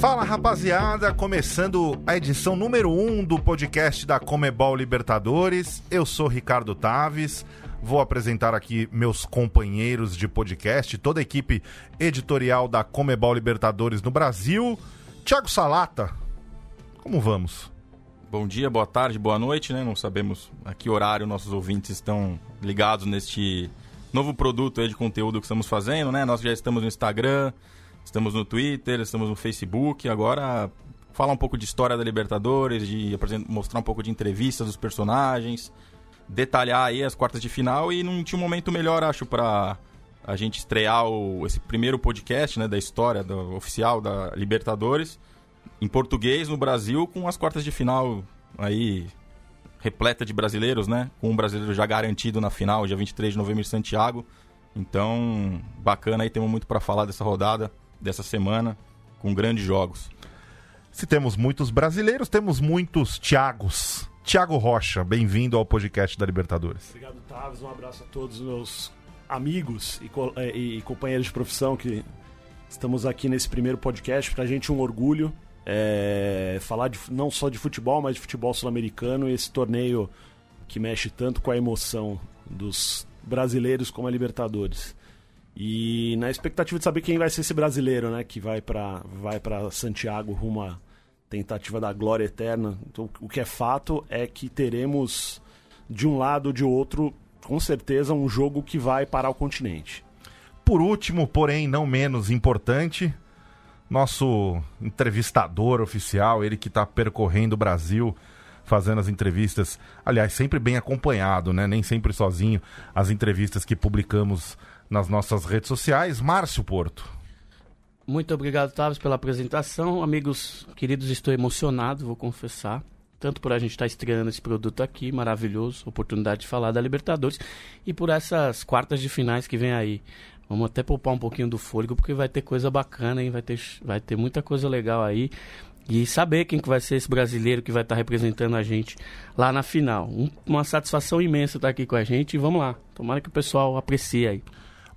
Fala rapaziada, começando a edição número 1 um do podcast da Comebol Libertadores. Eu sou Ricardo Taves, vou apresentar aqui meus companheiros de podcast, toda a equipe editorial da Comebol Libertadores no Brasil. Thiago Salata, como vamos? Bom dia, boa tarde, boa noite, né? Não sabemos a que horário nossos ouvintes estão ligados neste novo produto de conteúdo que estamos fazendo, né? Nós já estamos no Instagram, Estamos no Twitter, estamos no Facebook. Agora, falar um pouco de história da Libertadores, de mostrar um pouco de entrevistas dos personagens, detalhar aí as quartas de final e não tinha um momento melhor, acho, para a gente estrear o, esse primeiro podcast né, da história do, oficial da Libertadores em português no Brasil com as quartas de final aí repleta de brasileiros, né? Com um brasileiro já garantido na final, dia 23 de novembro em Santiago. Então, bacana aí, temos muito para falar dessa rodada dessa semana com grandes jogos. Se temos muitos brasileiros, temos muitos Thiagos. Thiago Rocha, bem-vindo ao podcast da Libertadores. Obrigado, Taves. Um abraço a todos os meus amigos e, co eh, e, companheiros de profissão que estamos aqui nesse primeiro podcast. Para a gente um orgulho é, falar de, não só de futebol, mas de futebol sul-americano e esse torneio que mexe tanto com a emoção dos brasileiros como a Libertadores. E na expectativa de saber quem vai ser esse brasileiro, né? Que vai para vai Santiago rumo à tentativa da glória eterna. Então, o que é fato é que teremos, de um lado ou de outro, com certeza, um jogo que vai parar o continente. Por último, porém não menos importante, nosso entrevistador oficial, ele que está percorrendo o Brasil fazendo as entrevistas, aliás, sempre bem acompanhado, né? Nem sempre sozinho, as entrevistas que publicamos nas nossas redes sociais. Márcio Porto. Muito obrigado, Tavis, pela apresentação. Amigos queridos, estou emocionado, vou confessar. Tanto por a gente estar estreando esse produto aqui, maravilhoso, oportunidade de falar da Libertadores, e por essas quartas de finais que vem aí. Vamos até poupar um pouquinho do fôlego, porque vai ter coisa bacana, hein? Vai ter, vai ter muita coisa legal aí. E saber quem que vai ser esse brasileiro que vai estar representando a gente lá na final. Um, uma satisfação imensa estar aqui com a gente e vamos lá. Tomara que o pessoal aprecie aí.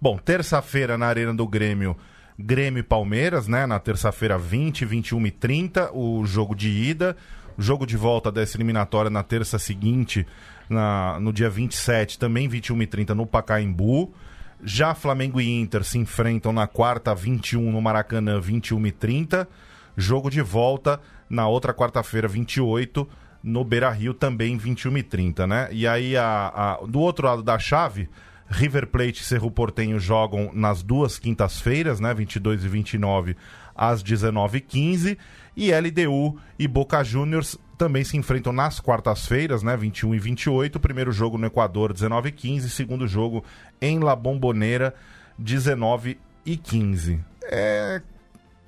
Bom, terça-feira na Arena do Grêmio, Grêmio e Palmeiras, né? Na terça-feira, 20, 21 e 30, o jogo de ida. Jogo de volta dessa eliminatória na terça seguinte, na, no dia 27, também 21 e 30 no Pacaembu. Já Flamengo e Inter se enfrentam na quarta, 21 no Maracanã, 21 e 30. Jogo de volta na outra quarta-feira, 28, no Beira Rio, também 21 e 30, né? E aí, a, a, do outro lado da chave, River Plate e Cerro Portenho jogam nas duas quintas-feiras, né, 22 e 29 às 19h15, e LDU e Boca Juniors também se enfrentam nas quartas-feiras, né, 21 e 28, primeiro jogo no Equador 19 e 15, segundo jogo em La Bombonera 19 e 15. É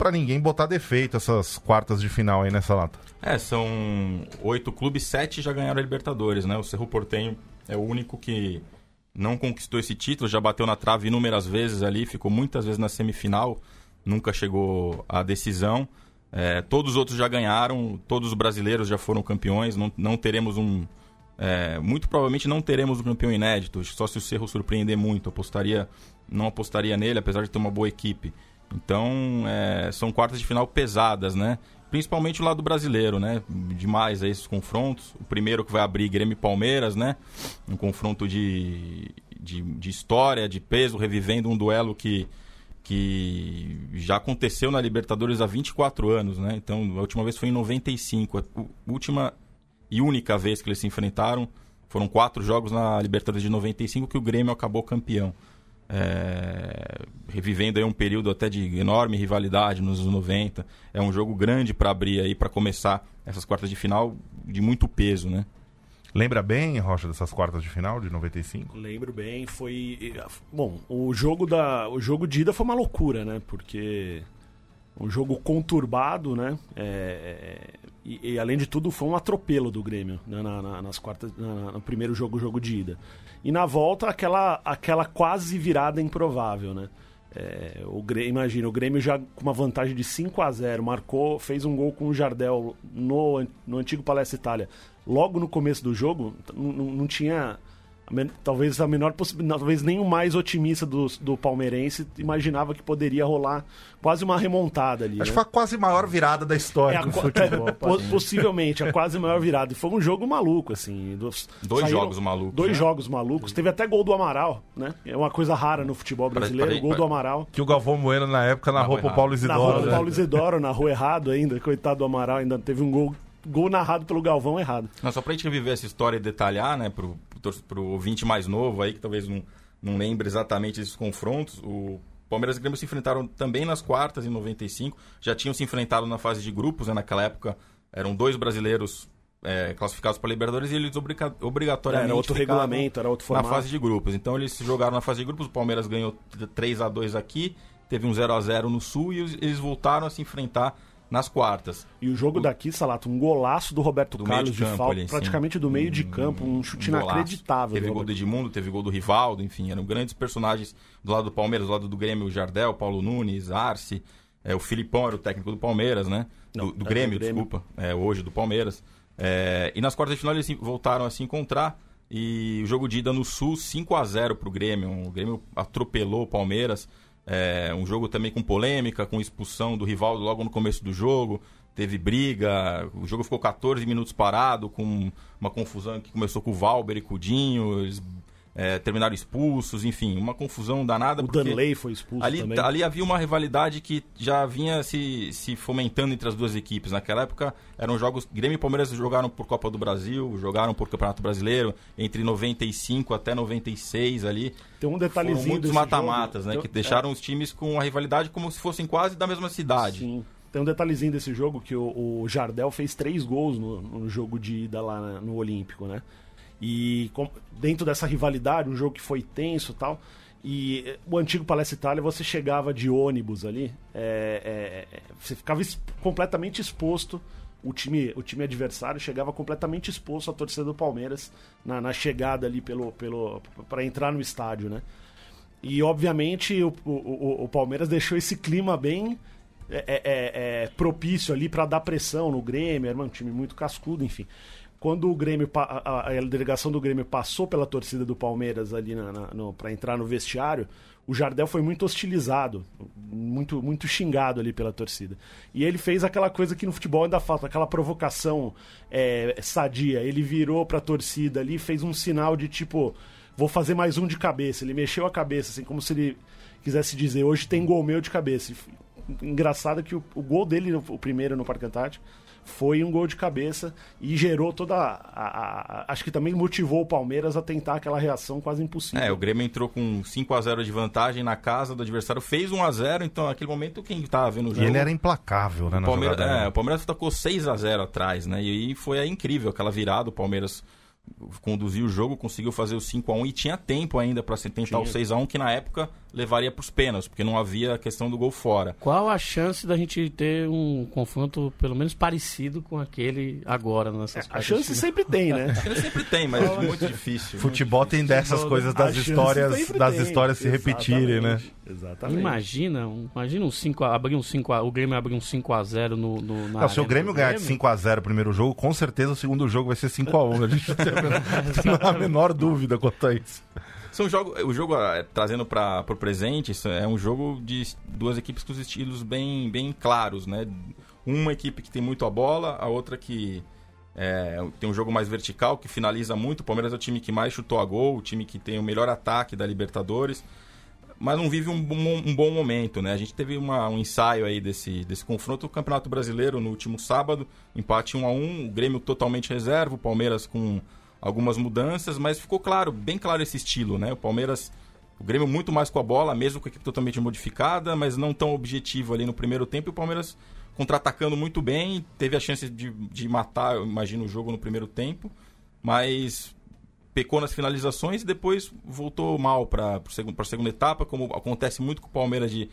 para ninguém botar defeito essas quartas de final aí nessa lata. É, são oito clubes, sete já ganharam a Libertadores, né? O Cerro Portenho é o único que não conquistou esse título, já bateu na trave inúmeras vezes ali, ficou muitas vezes na semifinal, nunca chegou à decisão. É, todos os outros já ganharam, todos os brasileiros já foram campeões, não, não teremos um. É, muito provavelmente não teremos um campeão inédito, só se o Cerro surpreender muito. Apostaria, não apostaria nele, apesar de ter uma boa equipe. Então, é, são quartas de final pesadas, né? Principalmente o lado brasileiro, né? Demais esses confrontos. O primeiro que vai abrir Grêmio e Palmeiras, né? Um confronto de, de, de, história, de peso, revivendo um duelo que, que já aconteceu na Libertadores há 24 anos, né? Então, a última vez foi em 95. A última e única vez que eles se enfrentaram foram quatro jogos na Libertadores de 95 que o Grêmio acabou campeão é, revivendo aí um período até de enorme rivalidade nos anos 90. É um jogo grande para abrir aí, para começar essas quartas de final de muito peso, né? Lembra bem, Rocha, dessas quartas de final de 95? Lembro bem, foi bom, o jogo da o jogo de ida foi uma loucura, né? Porque um jogo conturbado, né? É, e, e, além de tudo foi um atropelo do Grêmio né? na, na, nas quartas, na, no primeiro jogo, jogo de ida. E na volta, aquela, aquela quase virada improvável, né? É, o Grêmio, imagina, o Grêmio já com uma vantagem de 5 a 0 marcou, fez um gol com o Jardel no, no antigo Palestra Itália. Logo no começo do jogo, não, não tinha talvez a menor possibilidade, talvez nem o mais otimista do, do palmeirense imaginava que poderia rolar quase uma remontada ali. Acho né? que foi a quase maior virada da história É, do a, futebol. é, possivelmente, a quase maior virada. E foi um jogo maluco, assim. Dos, dois saíram, jogos malucos. Dois né? jogos malucos. Teve até gol do Amaral, né? É uma coisa rara no futebol brasileiro, o gol do Amaral. Que o Galvão Bueno, na época, narrou pro Paulo Isidoro. Narrou pro né? Paulo Isidoro, narrou errado ainda. Coitado do Amaral, ainda teve um gol gol narrado pelo Galvão errado. Não, só pra gente reviver essa história e detalhar, né, pro, pro, pro ouvinte mais novo aí, que talvez não, não lembre exatamente esses confrontos, o Palmeiras e Grêmio se enfrentaram também nas quartas em 95, já tinham se enfrentado na fase de grupos, né, naquela época eram dois brasileiros é, classificados para Libertadores e eles obriga obrigatoriamente era outro regulamento, era outro formato. na fase de grupos. Então eles jogaram na fase de grupos, o Palmeiras ganhou 3 a 2 aqui, teve um 0 a 0 no Sul e eles voltaram a se enfrentar nas quartas. E o jogo o... daqui, Salato, um golaço do Roberto do Carlos de, de falta, ali, praticamente do meio de campo, um chute um inacreditável. Teve gol do Edmundo, teve gol do Rivaldo, enfim, eram grandes personagens do lado do Palmeiras, do lado do Grêmio, o Jardel, Paulo Nunes, Arce, é, o Filipão era o técnico do Palmeiras, né? Não, do, do, Grêmio, do, Grêmio, desculpa, é, hoje do Palmeiras. É, e nas quartas de final eles voltaram a se encontrar e o jogo de ida no Sul, 5 a 0 pro Grêmio. O Grêmio atropelou o Palmeiras. É, um jogo também com polêmica, com expulsão do Rivaldo logo no começo do jogo. Teve briga, o jogo ficou 14 minutos parado, com uma confusão que começou com o Valber e com o Dinho, eles é, terminaram expulsos, enfim, uma confusão danada. O Danley foi expulso ali, também. Ali havia uma rivalidade que já vinha se, se fomentando entre as duas equipes. Naquela época eram jogos. Grêmio e Palmeiras jogaram por Copa do Brasil, jogaram por Campeonato Brasileiro, entre 95 até 96 ali. Tem um detalhezinho. Foram muitos mata-matas, né? Tem... Que deixaram é. os times com a rivalidade como se fossem quase da mesma cidade. Sim. Tem um detalhezinho desse jogo que o, o Jardel fez três gols no, no, jogo de ida lá na, no Olímpico, né? E com, dentro dessa rivalidade, um jogo que foi tenso tal. E o antigo Palestra Itália, você chegava de ônibus ali, é, é, você ficava es completamente exposto. O time, o time adversário chegava completamente exposto à torcida do Palmeiras na, na chegada ali pelo, pelo para entrar no estádio, né? E obviamente o, o, o Palmeiras deixou esse clima bem é, é, é, propício ali para dar pressão no Grêmio, era um time muito cascudo, enfim. Quando o Grêmio, a, a, delegação do Grêmio passou pela torcida do Palmeiras ali para entrar no vestiário, o Jardel foi muito hostilizado, muito, muito xingado ali pela torcida. E ele fez aquela coisa que no futebol ainda falta, aquela provocação é, sadia. Ele virou para a torcida ali, fez um sinal de tipo, vou fazer mais um de cabeça. Ele mexeu a cabeça, assim, como se ele quisesse dizer, hoje tem gol meu de cabeça engraçado que o, o gol dele, o primeiro no Parque Antártico, foi um gol de cabeça e gerou toda a, a, a, acho que também motivou o Palmeiras a tentar aquela reação quase impossível. É, o Grêmio entrou com 5 a 0 de vantagem na casa do adversário, fez 1 a 0, então naquele momento quem estava vendo o jogo E ele era implacável, né, o Palmeiras, é, o Palmeiras tocou 6 a 0 atrás, né? E aí foi aí incrível aquela virada, o Palmeiras conduziu o jogo, conseguiu fazer o 5 a 1 e tinha tempo ainda para tentar tinha. o 6 a 1 que na época levaria para os pênaltis, porque não havia a questão do gol fora. Qual a chance da gente ter um confronto pelo menos parecido com aquele agora nessas é, A chance sempre tem, né? A chance sempre tem, mas é muito difícil. Futebol muito tem dessas coisas das histórias, das tem. histórias se repetirem, né? Exatamente. Imagina, imagina um 5 a, abrir um 5 a, o Grêmio abrir um 5 a 0 no, no na não, se o Grêmio ganhar de 5 a 0 o primeiro jogo, com certeza o segundo jogo vai ser 5 a 1. A gente não tem a menor dúvida quanto a isso. São jogos, o jogo é, trazendo para o presente é um jogo de duas equipes com os estilos bem, bem claros, né? Uma equipe que tem muito a bola, a outra que é, tem um jogo mais vertical, que finaliza muito. O Palmeiras é o time que mais chutou a gol, o time que tem o melhor ataque da Libertadores, mas não vive um, bom, um bom momento, né? A gente teve uma, um ensaio aí desse, desse confronto no Campeonato Brasileiro no último sábado, empate 1 a 1 o Grêmio totalmente reserva, o Palmeiras com algumas mudanças, mas ficou claro, bem claro esse estilo, né? O Palmeiras, o Grêmio muito mais com a bola, mesmo com a equipe totalmente modificada, mas não tão objetivo ali no primeiro tempo. E o Palmeiras contra-atacando muito bem, teve a chance de, de matar, eu imagino, o jogo no primeiro tempo, mas pecou nas finalizações e depois voltou mal para a segunda etapa, como acontece muito com o Palmeiras de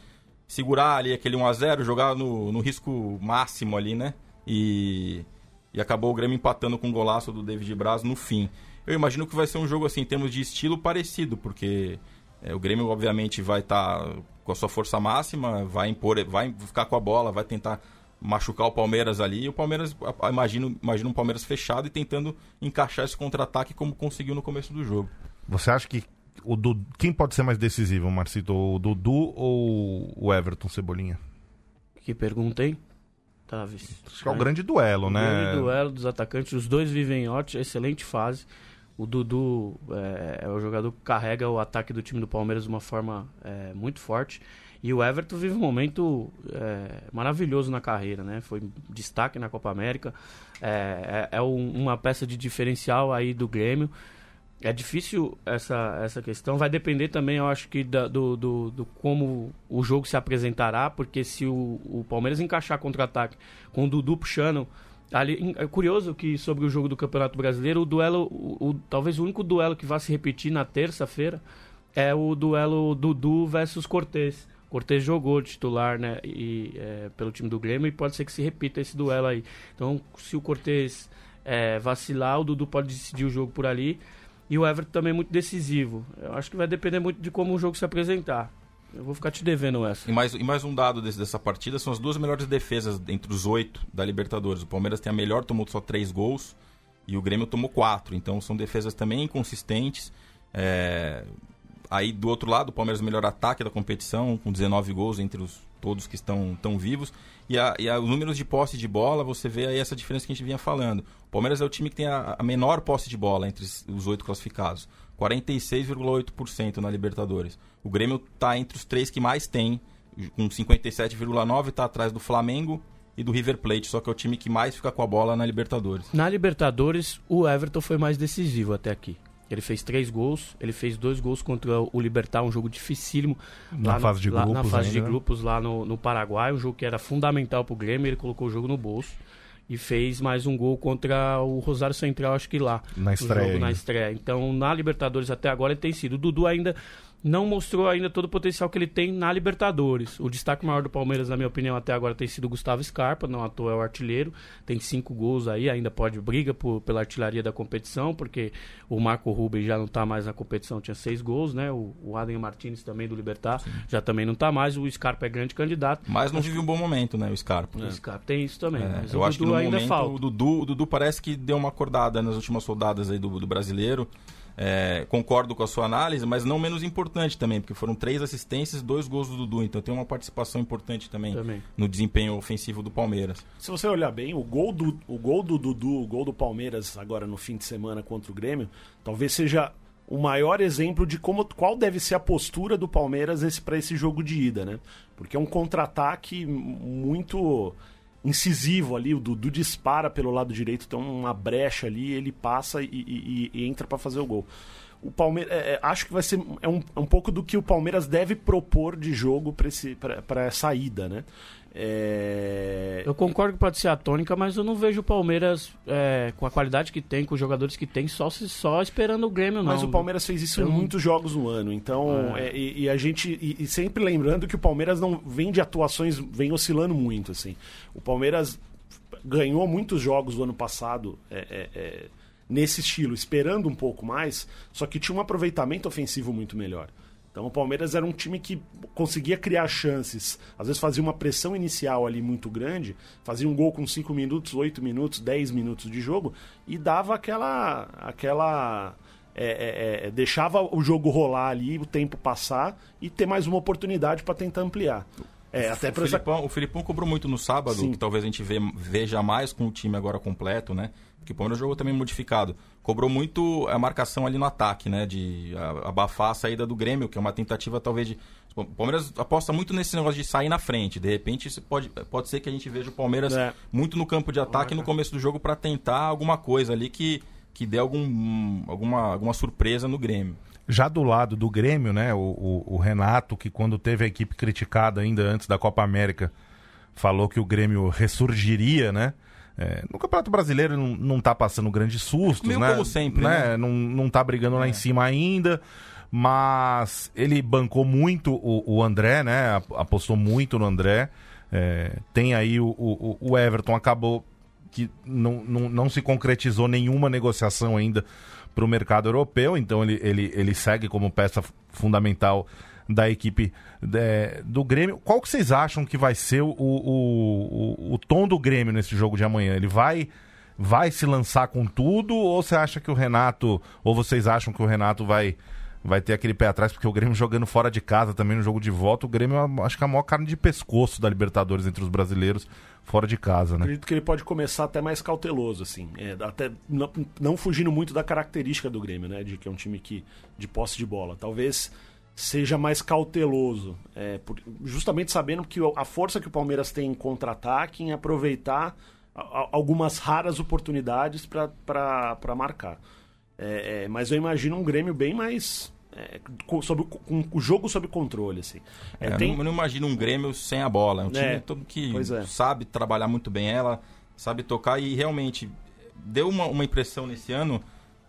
segurar ali aquele 1 a 0 jogar no, no risco máximo ali, né? E e acabou o Grêmio empatando com o golaço do David Braz no fim. Eu imagino que vai ser um jogo assim, em termos de estilo parecido, porque é, o Grêmio obviamente vai estar tá com a sua força máxima, vai impor, vai ficar com a bola, vai tentar machucar o Palmeiras ali. E o Palmeiras, imagino, imagino um Palmeiras fechado e tentando encaixar esse contra-ataque como conseguiu no começo do jogo. Você acha que o Dudu, quem pode ser mais decisivo, Marcito? O Dudu ou o Everton Cebolinha? Que pergunta, hein? Tavis. Acho é o grande duelo, O né? grande duelo dos atacantes. Os dois vivem em ótima, excelente fase. O Dudu é, é o jogador que carrega o ataque do time do Palmeiras de uma forma é, muito forte. E o Everton vive um momento é, maravilhoso na carreira, né? Foi destaque na Copa América. É, é- é um- uma peça de diferencial aí do Grêmio. É difícil essa, essa questão. Vai depender também, eu acho que, da- do, do, do como o jogo se apresentará, porque se o, o Palmeiras encaixar contra-ataque com o Dudu puxando. Ali, é curioso que sobre o jogo do Campeonato Brasileiro, o duelo, o, o- talvez o único duelo que vai se repetir na terça-feira é o duelo Dudu versus Cortez. Cortez jogou titular né, e, é, pelo time do Grêmio e pode ser que se repita esse duelo aí. Então, se o Cortez é, vacilar, o Dudu pode decidir o jogo por ali. E o Everton também é muito decisivo. Eu acho que vai depender muito de como o jogo se apresentar. Eu vou ficar te devendo essa. E mais, e mais um dado desse- dessa partida são as duas melhores defesas entre os oito da Libertadores. O Palmeiras tem a melhor, tomou só três gols, e o Grêmio tomou quatro. Então são defesas também inconsistentes. É, Aí do outro lado, o Palmeiras melhor ataque da competição, com 19 gols entre os, todos que estão tão vivos. E, a, e a, os números de posse de bola, você vê aí essa diferença que a gente vinha falando. O Palmeiras é o time que tem a, a menor posse de bola entre os oito classificados. 46,8% na Libertadores. O Grêmio está entre os três que mais tem, com 57,9%, está atrás do Flamengo e do River Plate, só que é o time que mais fica com a bola na Libertadores. Na Libertadores, o Everton foi mais decisivo até aqui. Ele fez três gols, ele fez dois gols contra o Libertar, um jogo dificílimo. Na lá fase de no, lá- grupos Na fase ainda, de né? grupos lá no, no Paraguai, um jogo que era fundamental pro Grêmio, ele colocou o jogo no bolso. E fez mais um gol contra o Rosário Central, acho que lá. Na estreia jogo na estreia. Então, na Libertadores até agora ele tem sido. O Dudu ainda não mostrou ainda todo o potencial que ele tem na Libertadores. O destaque maior do Palmeiras, na minha opinião, até agora tem sido o Gustavo Scarpa, não à toa é o artilheiro. Tem cinco gols aí, ainda pode briga por, pela artilharia da competição, porque o Marco Rubens já não está mais na competição, tinha seis gols, né? O, o Adem Martinez também do Libertar já também não está mais. O Scarpa é grande candidato. Mas não vive um bom momento, né, o Scarpa. O Scarpa tem isso também. É, mas eu o acho que Dudu no ainda momento falta. o Dudu, o Dudu parece que deu uma acordada nas últimas rodadas aí do, do brasileiro. É, concordo com a sua análise, mas não menos importante também, porque foram três assistências, dois gols do Dudu, então tem uma participação importante também, Também. no desempenho ofensivo do Palmeiras. Se você olhar bem, o gol do, o gol do Dudu, o gol do Palmeiras agora no fim de semana contra o Grêmio, talvez seja o maior exemplo de como qual deve ser a postura do Palmeiras esse, para esse jogo de ida, né? Porque é um contra-ataque muito incisivo ali, o Dudu dispara pelo lado direito, tem uma brecha ali, ele passa e, e- e entra para fazer o gol. O Palmeiras, é, é, acho que vai ser é um, é um pouco do que o Palmeiras deve propor de jogo para essa ida, né? É, Eu concordo que pode ser a tônica, mas eu não vejo o Palmeiras é, com a qualidade que tem, com os jogadores que tem, só, só esperando o Grêmio, não. Mas o Palmeiras fez isso Então- em muitos jogos no ano. Então, é, e, e a gente. E, e sempre lembrando que o Palmeiras não vem de atuações, vem oscilando muito, assim. O Palmeiras ganhou muitos jogos do ano passado é, é, é, nesse estilo, esperando um pouco mais, só que tinha um aproveitamento ofensivo muito melhor. Então o Palmeiras era um time que conseguia criar chances. Às vezes fazia uma pressão inicial ali muito grande, fazia um gol com 5 minutos, 8 minutos, 10 minutos de jogo e dava aquela. aquela é, é, é, deixava o jogo rolar ali, o tempo passar e ter mais uma oportunidade para tentar ampliar. É, até o, pra essa- Filipão, o Filipão cobrou muito no sábado, Sim. que talvez a gente vê- veja mais com o time agora completo, né? Porque o Palmeiras jogou também modificado. Cobrou muito a marcação ali no ataque, né? De abafar a saída do Grêmio, que é uma tentativa talvez de. O Palmeiras aposta muito nesse negócio de sair na frente. De repente, pode, pode ser que a gente veja o Palmeiras É. muito no campo de ataque no começo do jogo para tentar alguma coisa ali que, que dê algum, alguma, alguma surpresa no Grêmio. Já do lado do Grêmio, né, o, o- o Renato, que quando teve a equipe criticada ainda antes da Copa América, falou que o Grêmio ressurgiria, né? É, no Campeonato Brasileiro não, não tá passando grandes sustos, Meio né? como sempre, né? Não, não tá brigando lá em cima ainda, mas ele bancou muito o, o André, né? Ap- Apostou muito no André. É, tem aí o, o, o Everton, acabou que não, não, não se concretizou nenhuma negociação ainda para o mercado europeu, então ele, ele, ele segue como peça fundamental da equipe é, do Grêmio. Qual que vocês acham que vai ser o, o, o, o tom do Grêmio nesse jogo de amanhã? Ele vai vai se lançar com tudo ou você acha que o Renato, ou vocês acham que o Renato vai vai ter aquele pé atrás, porque o Grêmio jogando fora de casa também no jogo de volta, o Grêmio acho que é a maior carne de pescoço da Libertadores entre os brasileiros fora de casa, né? Acredito que ele pode começar até mais cauteloso, assim, é, até não, não, fugindo muito da característica do Grêmio, né, de que é um time que de posse de bola. Talvez seja mais cauteloso, é, por, justamente sabendo que a força que o Palmeiras tem em contra-ataque, em aproveitar a, algumas raras oportunidades para marcar. É, é, mas eu imagino um Grêmio bem mais é, com, sob, com, o jogo sob controle, assim. É, é tem... eu não imagino um Grêmio sem a bola. É um time é, todo que sabe trabalhar muito bem ela, sabe tocar e realmente deu uma, uma impressão nesse ano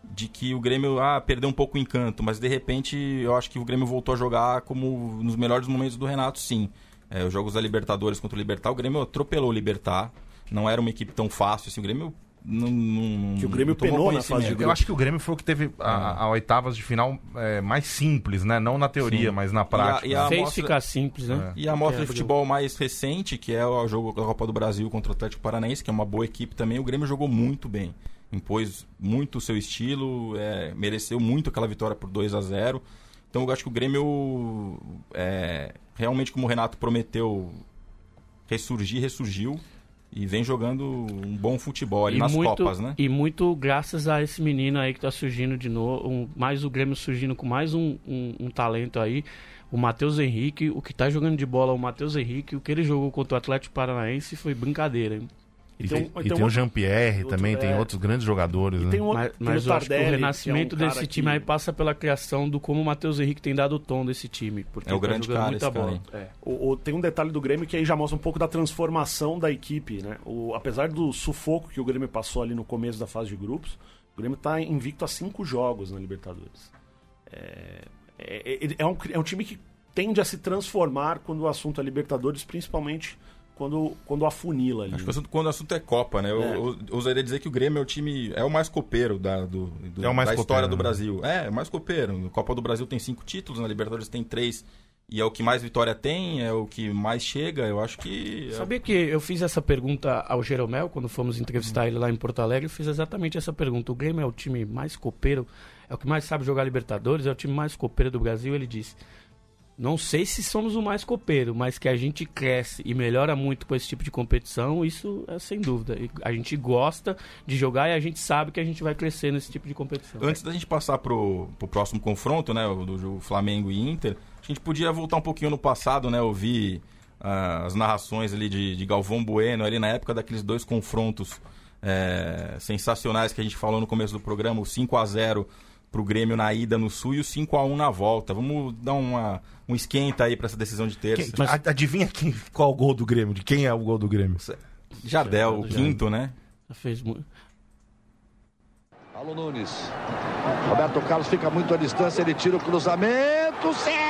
de que o Grêmio ah, perdeu um pouco o encanto, mas de repente eu acho que o Grêmio voltou a jogar como nos melhores momentos do Renato, sim. É, os jogos da Libertadores contra o Libertar, o Grêmio atropelou o Libertar. Não era uma equipe tão fácil assim. O Grêmio não, não, que o Grêmio penou na fase de grupo. Eu acho que o Grêmio foi o que teve a, a, a oitavas de final é, mais simples, né? Não na teoria, Sim. mas na prática. E a, e a Fez mostra... ficar simples, né? É. E a mostra de futebol mais recente, que é o jogo da Copa do Brasil contra o Atlético Paranaense, que é uma boa equipe também, o Grêmio jogou muito bem. Impôs muito o seu estilo, é, mereceu muito aquela vitória por 2 a 0 Então eu acho que o Grêmio, é, realmente, como o Renato prometeu, ressurgir, ressurgiu e vem jogando um bom futebol ali e nas muito, Copas, né? E muito graças a esse menino aí que está surgindo de novo, um, mais o Grêmio surgindo com mais um, um, um talento aí, o Matheus Henrique, o que está jogando de bola é o Matheus Henrique, o que ele jogou contra o Atlético Paranaense foi brincadeira, hein? E tem, tem, e tem, o Jean-Pierre também, tem é. outros grandes jogadores. Né? Um, mas mas o, Tardelli, o renascimento é um desse time que... aí passa pela criação do como o Matheus Henrique tem dado o tom desse time. Porque é o tá grande cara, muita bola. É. O, o, tem um detalhe do Grêmio que aí já mostra um pouco da transformação da equipe. Né? O, apesar do sufoco que o Grêmio passou ali no começo da fase de grupos, o Grêmio está invicto a cinco jogos na Libertadores. É, é, é, é, um, é um time que tende a se transformar quando o assunto é Libertadores, principalmente quando, quando afunila ali. Acho que o assunto, quando o assunto é Copa, né? Eu, é. eu, eu ousaria dizer que o Grêmio é o time. É o mais copeiro da, do, do é da história do né? Brasil. É, é o mais copeiro. Na Copa do Brasil tem cinco títulos, na Libertadores tem três. E é o que mais vitória tem, é o que mais chega, eu acho que. É... Sabia que eu fiz essa pergunta ao Jeromel quando fomos entrevistar ele lá em Porto Alegre, eu fiz exatamente essa pergunta. O Grêmio é o time mais copeiro, é o que mais sabe jogar Libertadores, é o time mais copeiro do Brasil. Ele disse: não sei se somos o mais copeiro, mas que a gente cresce e melhora muito com esse tipo de competição, isso é sem dúvida. A gente gosta de jogar e a gente sabe que a gente vai crescer nesse tipo de competição. Antes da gente passar pro, pro próximo confronto, né, do Flamengo e Inter, a gente podia voltar um pouquinho no passado, né, ouvir uh, as narrações ali de, de Galvão Bueno, ali na época daqueles dois confrontos é, sensacionais que a gente falou no começo do programa, o 5 a 0 pro Grêmio na ida no Sul e o 5 a 1 na volta. Vamos dar uma, um esquenta aí para essa decisão de terça. Quem, mas adivinha quem, qual o gol do Grêmio? De quem é o gol do Grêmio? Jardel, o quinto, né? Já fez muito. Alô Nunes. Roberto Carlos fica muito à distância, ele tira o cruzamento. Sérgio!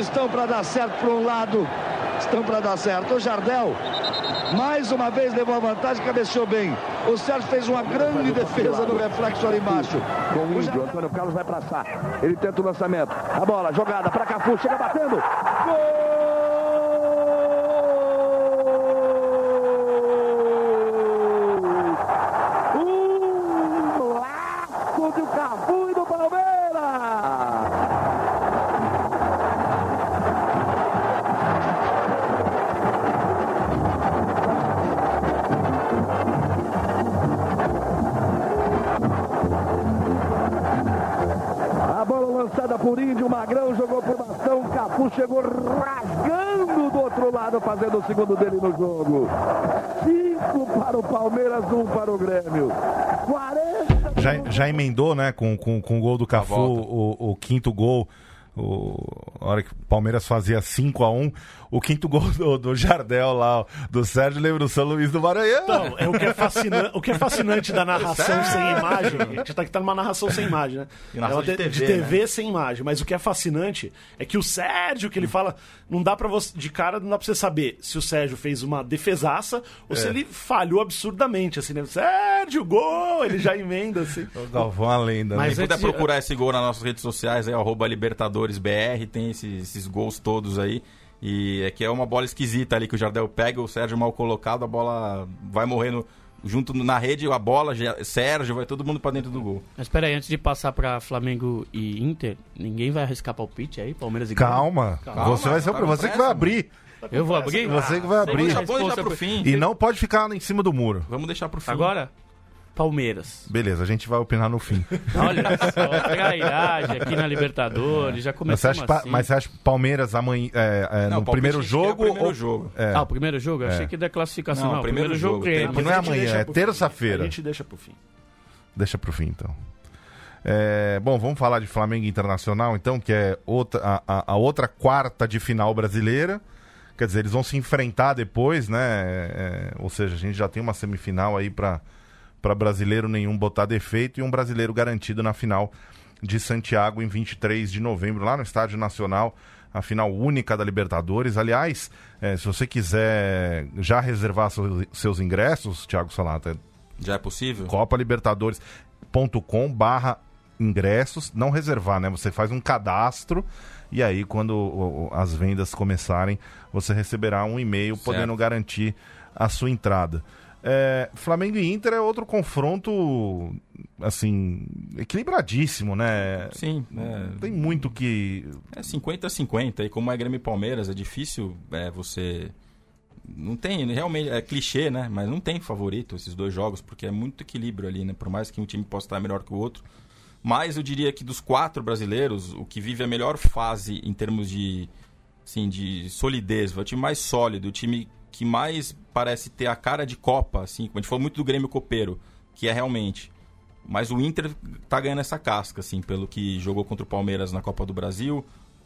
Estão para dar certo para um lado, estão para dar certo. O Jardel, mais uma vez, levou a vantagem, cabeceou bem. O Sérgio fez uma grande defesa no reflexo ali embaixo. Com o Índio, Antônio Carlos vai passar. Ele tenta o lançamento. A bola, jogada para Cafu, chega batendo. Gol! Fazendo o segundo dele no jogo. Cinco para o Palmeiras, um para o Grêmio. 40. Já, já emendou, né, com, com, com o gol do Cafu, o, o quinto gol o, a hora que o Palmeiras fazia 5 a 1 o quinto gol do, do Jardel lá, do Sérgio lembra do São Luís do Maranhão. Então, é o que é, fascinante, o que é fascinante da narração sem imagem. A gente tá aqui tá numa narração sem imagem, né? E narração de de, TV, de TV né? sem imagem. Mas o que é fascinante é que o Sérgio, que ele fala, não dá para você. De cara, não dá pra você saber se o Sérgio fez uma defesaça ou se ele falhou absurdamente, assim, né? Sérgio, gol! Ele já emenda, assim. O Galvão a lenda, Mas né? Quem puder antes de- procurar esse gol nas nossas redes sociais, é arroba LibertadoresBR, tem esses, esses gols todos aí. E é que é uma bola esquisita ali que o Jardel pega, o Sérgio mal colocado, a bola vai morrendo junto na rede, a bola, Sérgio, vai todo mundo pra dentro do gol. Mas espera aí, antes de passar pra Flamengo e Inter, ninguém vai arriscar palpite aí? Palmeiras e? Calma, Calma, você vai ser o tá você que vai mano. abrir. Eu vou abrir? Você que vai abrir. Vamos deixar, a vamos deixar resposta pro fim. E não pode ficar em cima do muro. Vamos deixar pro fim. Agora, Palmeiras. Beleza, a gente vai opinar no fim. Olha só, trairagem aqui na Libertadores, já Mas acha, pa- assim. mas você acha que Palmeiras amanhã, é, é, Não, no primeiro jogo? primeiro ou- jogo. É, Ah, o primeiro jogo? Eu É. achei que da classificação. Não, Não, o primeiro, primeiro jogo, jogo, Mas não é amanhã, é terça-feira. A gente deixa pro fim. Deixa pro fim, então. É, bom, vamos falar de Flamengo Internacional, então, que é outra, a, a- a outra quarta de final brasileira. Quer dizer, eles vão se enfrentar depois, né? É, ou seja, a gente já tem uma semifinal aí para brasileiro nenhum botar defeito e um brasileiro garantido na final de Santiago em 23 de novembro, lá no Estádio Nacional, a final única da Libertadores. Aliás, é, se você quiser já reservar seus, seus ingressos, Thiago Salata, Já é possível? copalibertadores.com barra ingressos, não reservar, né? Você faz um cadastro e aí quando o- o- as vendas começarem, você receberá um e-mail Certo. podendo garantir a sua entrada. É, Flamengo e Inter é outro confronto, assim, equilibradíssimo, né? Sim, é, Não tem muito que... é 50 a 50. E como é Grêmio e Palmeiras, é difícil é, você... Não tem, realmente, é clichê, né? Mas não tem favorito esses dois jogos, porque é muito equilíbrio ali, né? Por mais que um time possa estar melhor que o outro. Mas eu diria que dos quatro brasileiros, o que vive a melhor fase em termos de, assim, de solidez, o time mais sólido, o time que mais parece ter a cara de Copa, assim, como a gente falou muito do Grêmio Copeiro, que é realmente. Mas o Inter tá ganhando essa casca, assim, pelo que jogou contra o Palmeiras na Copa do Brasil,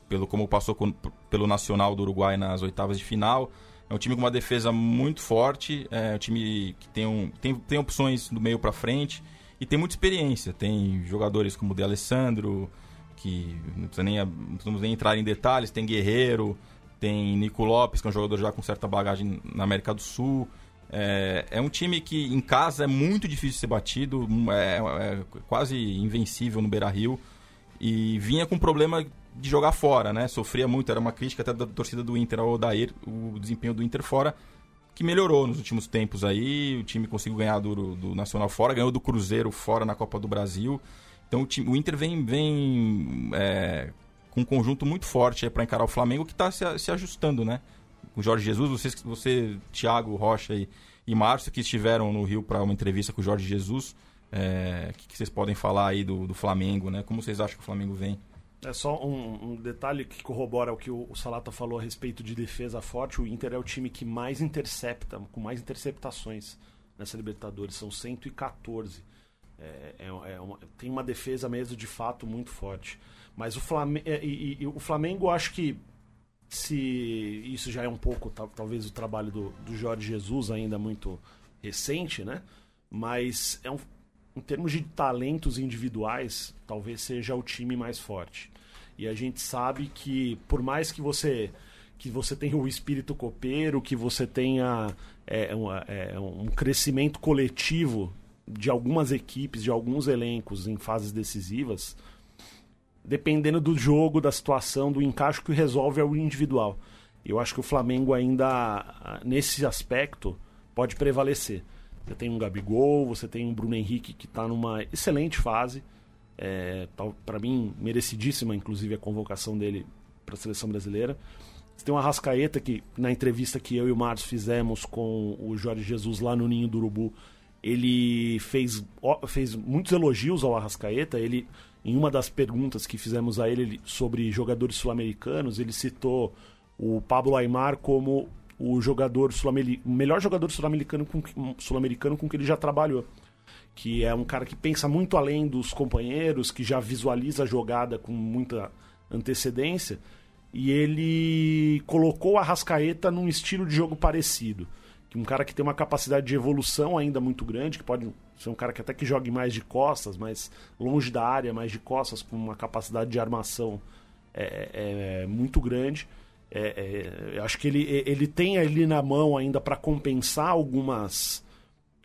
pelo como passou com- pelo Nacional do Uruguai nas oitavas de final. É um time com uma defesa muito forte, é um time que tem, um, tem, tem opções do meio para frente e tem muita experiência. Tem jogadores como o De Alessandro, que não precisa nem, não nem entrar em detalhes, tem Guerreiro, tem Nico Lopes, que é um jogador já com certa bagagem na América do Sul. É, é um time que em casa é muito difícil de ser batido, é, é quase invencível no Beira Rio. E vinha com problema de jogar fora, né? Sofria muito, era uma crítica até da torcida do Inter ao Odair, o desempenho do Inter fora, que melhorou nos últimos tempos aí. O time conseguiu ganhar do, do Nacional fora, ganhou do Cruzeiro fora na Copa do Brasil. Então o, time, o Inter vem, vem é, com um conjunto muito forte para encarar o Flamengo, que está se, se ajustando, né? O Jorge Jesus, vocês, você, Thiago Rocha e, e Márcio, que estiveram no Rio para uma entrevista com o Jorge Jesus, é, o que, que vocês podem falar aí do, do Flamengo, né? Como vocês acham que o Flamengo vem? É só um, um detalhe que corrobora o que o, o Salata falou a respeito de defesa forte. O Inter é o time que mais intercepta, com mais interceptações nessa Libertadores. São 114. É, é, é uma- tem uma defesa mesmo de fato muito forte. Mas o Flamengo, e, e- e o Flamengo acho que se isso já é um pouco tal- talvez o trabalho do, do Jorge Jesus ainda muito recente, né? Mas é um, em termos de talentos individuais, talvez seja o time mais forte. E a gente sabe que por mais que você que você tenha o espírito copeiro, que você tenha é, é, um crescimento coletivo de algumas equipes, de alguns elencos em fases decisivas, dependendo do jogo, da situação, do encaixe que resolve é o individual. Eu acho que o Flamengo ainda, nesse aspecto, pode prevalecer. Você tem um Gabigol, você tem um Bruno Henrique que está numa excelente fase. É, para mim, merecidíssima, inclusive, a convocação dele para a seleção brasileira. Você tem uma Rascaeta que, na entrevista que eu e o Márcio fizemos com o Jorge Jesus lá no Ninho do Urubu, ele fez, fez muitos elogios ao Arrascaeta. Ele, em uma das perguntas que fizemos a ele sobre jogadores sul-americanos, ele citou o Pablo Aimar como o jogador o melhor jogador sul-americano com, sul-americano com que ele já trabalhou. Que é um cara que pensa muito além dos companheiros, que já visualiza a jogada com muita antecedência e ele colocou a Rascaeta num estilo de jogo parecido. Um cara que tem uma capacidade de evolução ainda muito grande, que pode ser um cara que até que jogue mais de costas, mas longe da área, mais de costas, com uma capacidade de armação é, é, é muito grande. É, é, acho que ele, ele tem ali na mão ainda para compensar algumas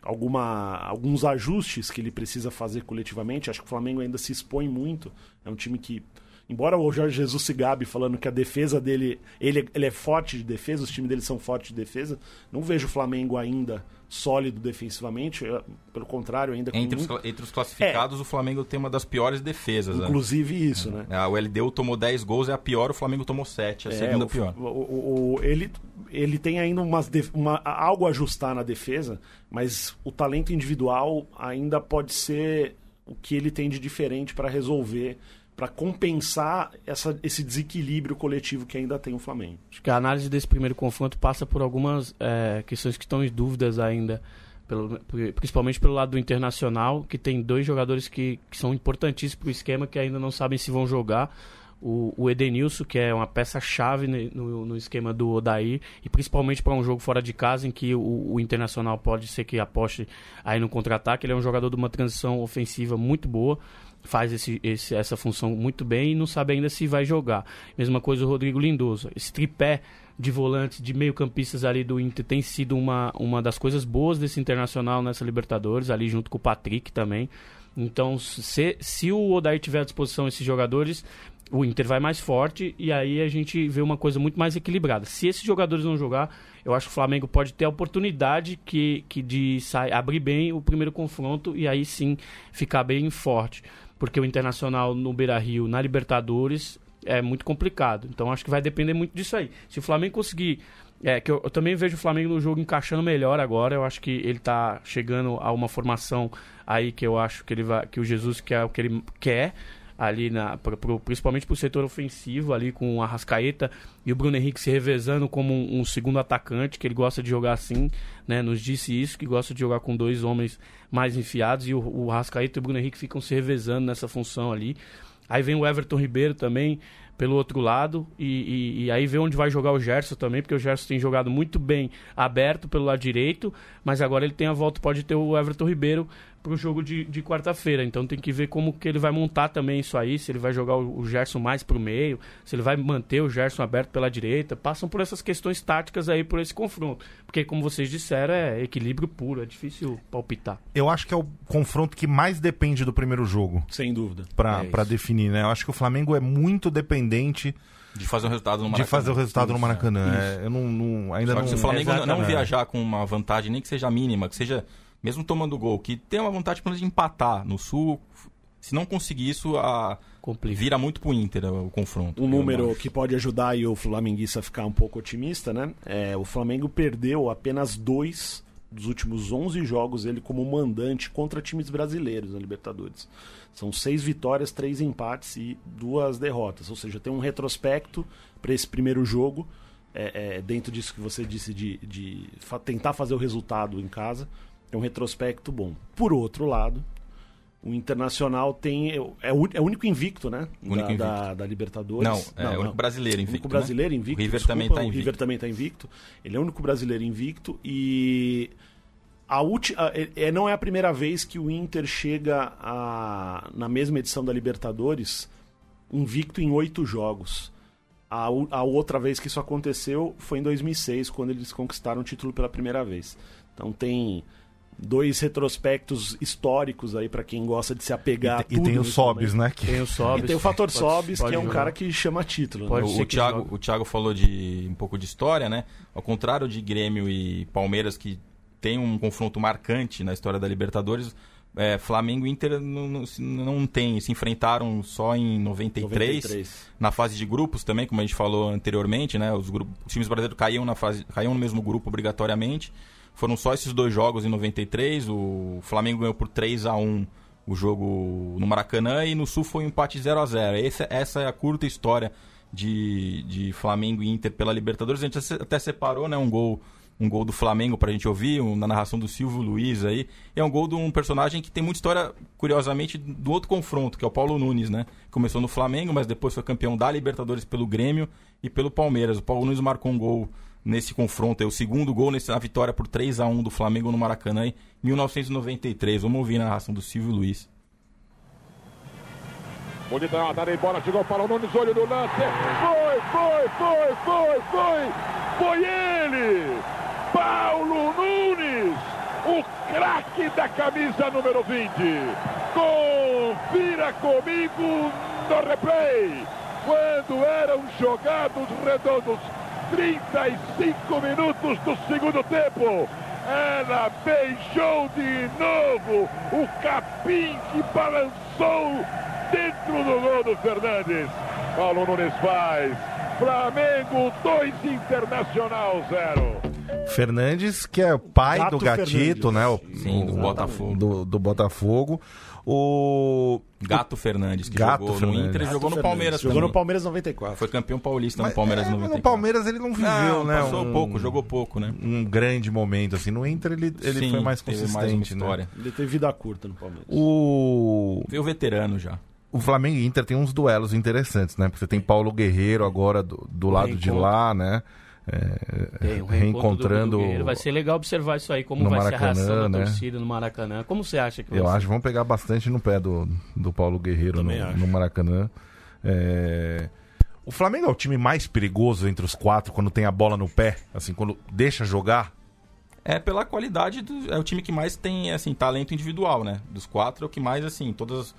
alguma, alguns ajustes que ele precisa fazer coletivamente. Acho que o Flamengo ainda se expõe muito. É um time que, embora o Jorge Jesus se gabe falando que a defesa dele, ele, ele é forte de defesa, os times dele são fortes de defesa, não vejo o Flamengo ainda sólido defensivamente, pelo contrário, ainda entre, muito... os, entre os classificados, é. o Flamengo tem uma das piores defesas. Né? Inclusive né? isso, né? É, o LDU tomou 10 gols, é a pior, o Flamengo tomou 7, a é, segunda o, pior. O, o, ele, ele tem ainda umas uma, algo a ajustar na defesa, mas o talento individual ainda pode ser o que ele tem de diferente para resolver para compensar essa, esse desequilíbrio coletivo que ainda tem o Flamengo. Acho que a análise desse primeiro confronto passa por algumas é, questões que estão em dúvidas ainda, pelo, principalmente pelo lado do Internacional, que tem dois jogadores que, que são importantíssimos para o esquema que ainda não sabem se vão jogar. O, o Edenilson, que é uma peça-chave no, no, esquema do Odair, e principalmente para um jogo fora de casa, em que o, o Internacional pode ser que aposte aí no contra-ataque. Ele é um jogador de uma transição ofensiva muito boa faz esse, esse, essa função muito bem e não sabe ainda se vai jogar. Mesma coisa o Rodrigo Lindoso. Esse tripé de volantes, de meio-campistas ali do Inter tem sido uma, uma das coisas boas desse Internacional nessa Libertadores, ali junto com o Patrick também. Então, se, se o Odair tiver à disposição esses jogadores, o Inter vai mais forte e aí a gente vê uma coisa muito mais equilibrada. Se esses jogadores não jogar, eu acho que o Flamengo pode ter a oportunidade que, que de sair, abrir bem o primeiro confronto e aí sim ficar bem forte porque o Internacional no Beira-Rio, na Libertadores, é muito complicado. Então acho que vai depender muito disso aí. Se o Flamengo conseguir é, que eu, eu, também vejo o Flamengo no jogo encaixando melhor agora. Eu acho que ele está chegando a uma formação aí que eu acho que ele vai, que o Jesus quer o que ele quer ali na, pro, pro, principalmente para o setor ofensivo ali com o Arrascaeta e o Bruno Henrique se revezando como um, um, segundo atacante que ele gosta de jogar assim, né? Nos disse isso que gosta de jogar com dois homens mais enfiados e o, o Arrascaeta e o Bruno Henrique ficam se revezando nessa função ali. Aí vem o Everton Ribeiro também pelo outro lado. E, e, e, aí vê onde vai jogar o Gerson também, porque o Gerson tem jogado muito bem aberto pelo lado direito, mas agora ele tem a volta, pode ter o Everton Ribeiro para o jogo de, de quarta-feira. Então tem que ver como que ele vai montar também isso aí, se ele vai jogar o, o Gerson mais para o meio, se ele vai manter o Gerson aberto pela direita. Passam por essas questões táticas aí por esse confronto. Porque, como vocês disseram, é equilíbrio puro, é difícil palpitar. Eu acho que é o confronto que mais depende do primeiro jogo. Sem dúvida. Para é definir, né? Eu acho que o Flamengo é muito dependente de fazer o resultado no Maracanã. De fazer o resultado isso, no Maracanã. É, eu não, não ainda Só não. se o Flamengo não viajar com uma vantagem, nem que seja mínima, que seja mesmo tomando gol, que tem uma vontade de empatar no Sul. Se não conseguir isso, a... vira muito pro Inter o confronto. Um número que pode ajudar o flamenguista a ficar um pouco otimista, né? É, o Flamengo perdeu apenas dois dos últimos 11 jogos ele como mandante contra times brasileiros na Libertadores. São seis vitórias, três empates e duas derrotas. Ou seja, tem um retrospecto para esse primeiro jogo, é, é, dentro disso que você disse de, de tentar fazer o resultado em casa. É um retrospecto bom. Por outro lado, o Internacional tem. É o, é o único invicto, né? Único da, invicto. Da, da, Libertadores. Não, é não, o único brasileiro invicto. O único brasileiro invicto. Né? O River desculpa, também está invicto. River também está invicto. Ele é o único brasileiro invicto e. A última, é, não é a primeira vez que o Inter chega a, na mesma edição da Libertadores invicto em oito jogos. A, a outra vez que isso aconteceu foi em 2006, quando eles conquistaram o título pela primeira vez. Então tem dois retrospectos históricos aí para quem gosta de se apegar e, a tudo. E tem o Sobis, né? Que... Tem o Sobis. E tem o fator Sobis, que é um jogar. cara que chama título. Né? O, o, Thiago, o Thiago falou de um pouco de história, né? Ao contrário de Grêmio e Palmeiras, que tem um confronto marcante na história da Libertadores, é, Flamengo e Inter não, não, não, tem, se enfrentaram só em 93, 93, na fase de grupos também, como a gente falou anteriormente, né? Os, grupos, os times brasileiros caíam, na fase, caíam no mesmo grupo obrigatoriamente. Foram só esses dois jogos em 93. O Flamengo ganhou por 3 a 1 o jogo no Maracanã e no Sul foi um empate 0 a 0 Essa, essa é a curta história de, de Flamengo e Inter pela Libertadores. A gente até separou né, um gol um gol do Flamengo pra gente ouvir, um, na narração do Silvio Luiz aí. É um gol de um personagem que tem muita história, curiosamente, do outro confronto, que é o Paulo Nunes, né? Começou no Flamengo, mas depois foi campeão da Libertadores pelo Grêmio e pelo Palmeiras. O Paulo Nunes marcou um gol nesse confronto, é o segundo gol nessa vitória por 3 a 1 do Flamengo no Maracanã em 1993. Vamos ouvir a narração do Silvio Luiz. Bonita tá em bola, chegou para o Nunes, olho no lance. Foi, foi, foi, foi, foi. Foi ele! Paulo Nunes, o craque da camisa número 20. Confira comigo no replay. Quando eram jogados redondos 35 minutos do segundo tempo. Ela beijou de novo o capim que balançou dentro do gol do Fernandes. Paulo Nunes faz. Flamengo 2, Internacional 0. Fernandes, que é o pai Gato do Gatito, Fernandes. né? O, Sim, do o- Botafogo. Do, do Botafogo. O. Gato Fernandes, que Gato jogou Fernandes. no Inter e jogou no Fernandes. Palmeiras Jogou também. no Palmeiras 94. Foi campeão paulista Mas, no Palmeiras é, em mas 94. no Palmeiras ele não viveu, Não, né? passou um, pouco, jogou pouco, né? um grande momento, assim. No Inter ele, ele Sim, foi mais consistente, mais uma né? história. Ele teve vida curta no Palmeiras. O, Veio veterano já. o Flamengo e Inter tem uns duelos interessantes, né? Porque você tem Paulo Guerreiro agora do, do lado de lá, né? É, um reencontrando. do. Vai ser legal observar isso aí, como no vai ser a Maracanã, reação da né? torcida no Maracanã. Como você acha que vai Eu ser? acho que vão pegar bastante no pé do, do Paulo Guerreiro no, no Maracanã. É, O Flamengo é o time mais perigoso entre os quatro quando tem a bola no pé, assim, quando deixa jogar. É pela qualidade do. É o time que mais tem, assim, talento individual, né? Dos quatro é o que mais, assim, todas as.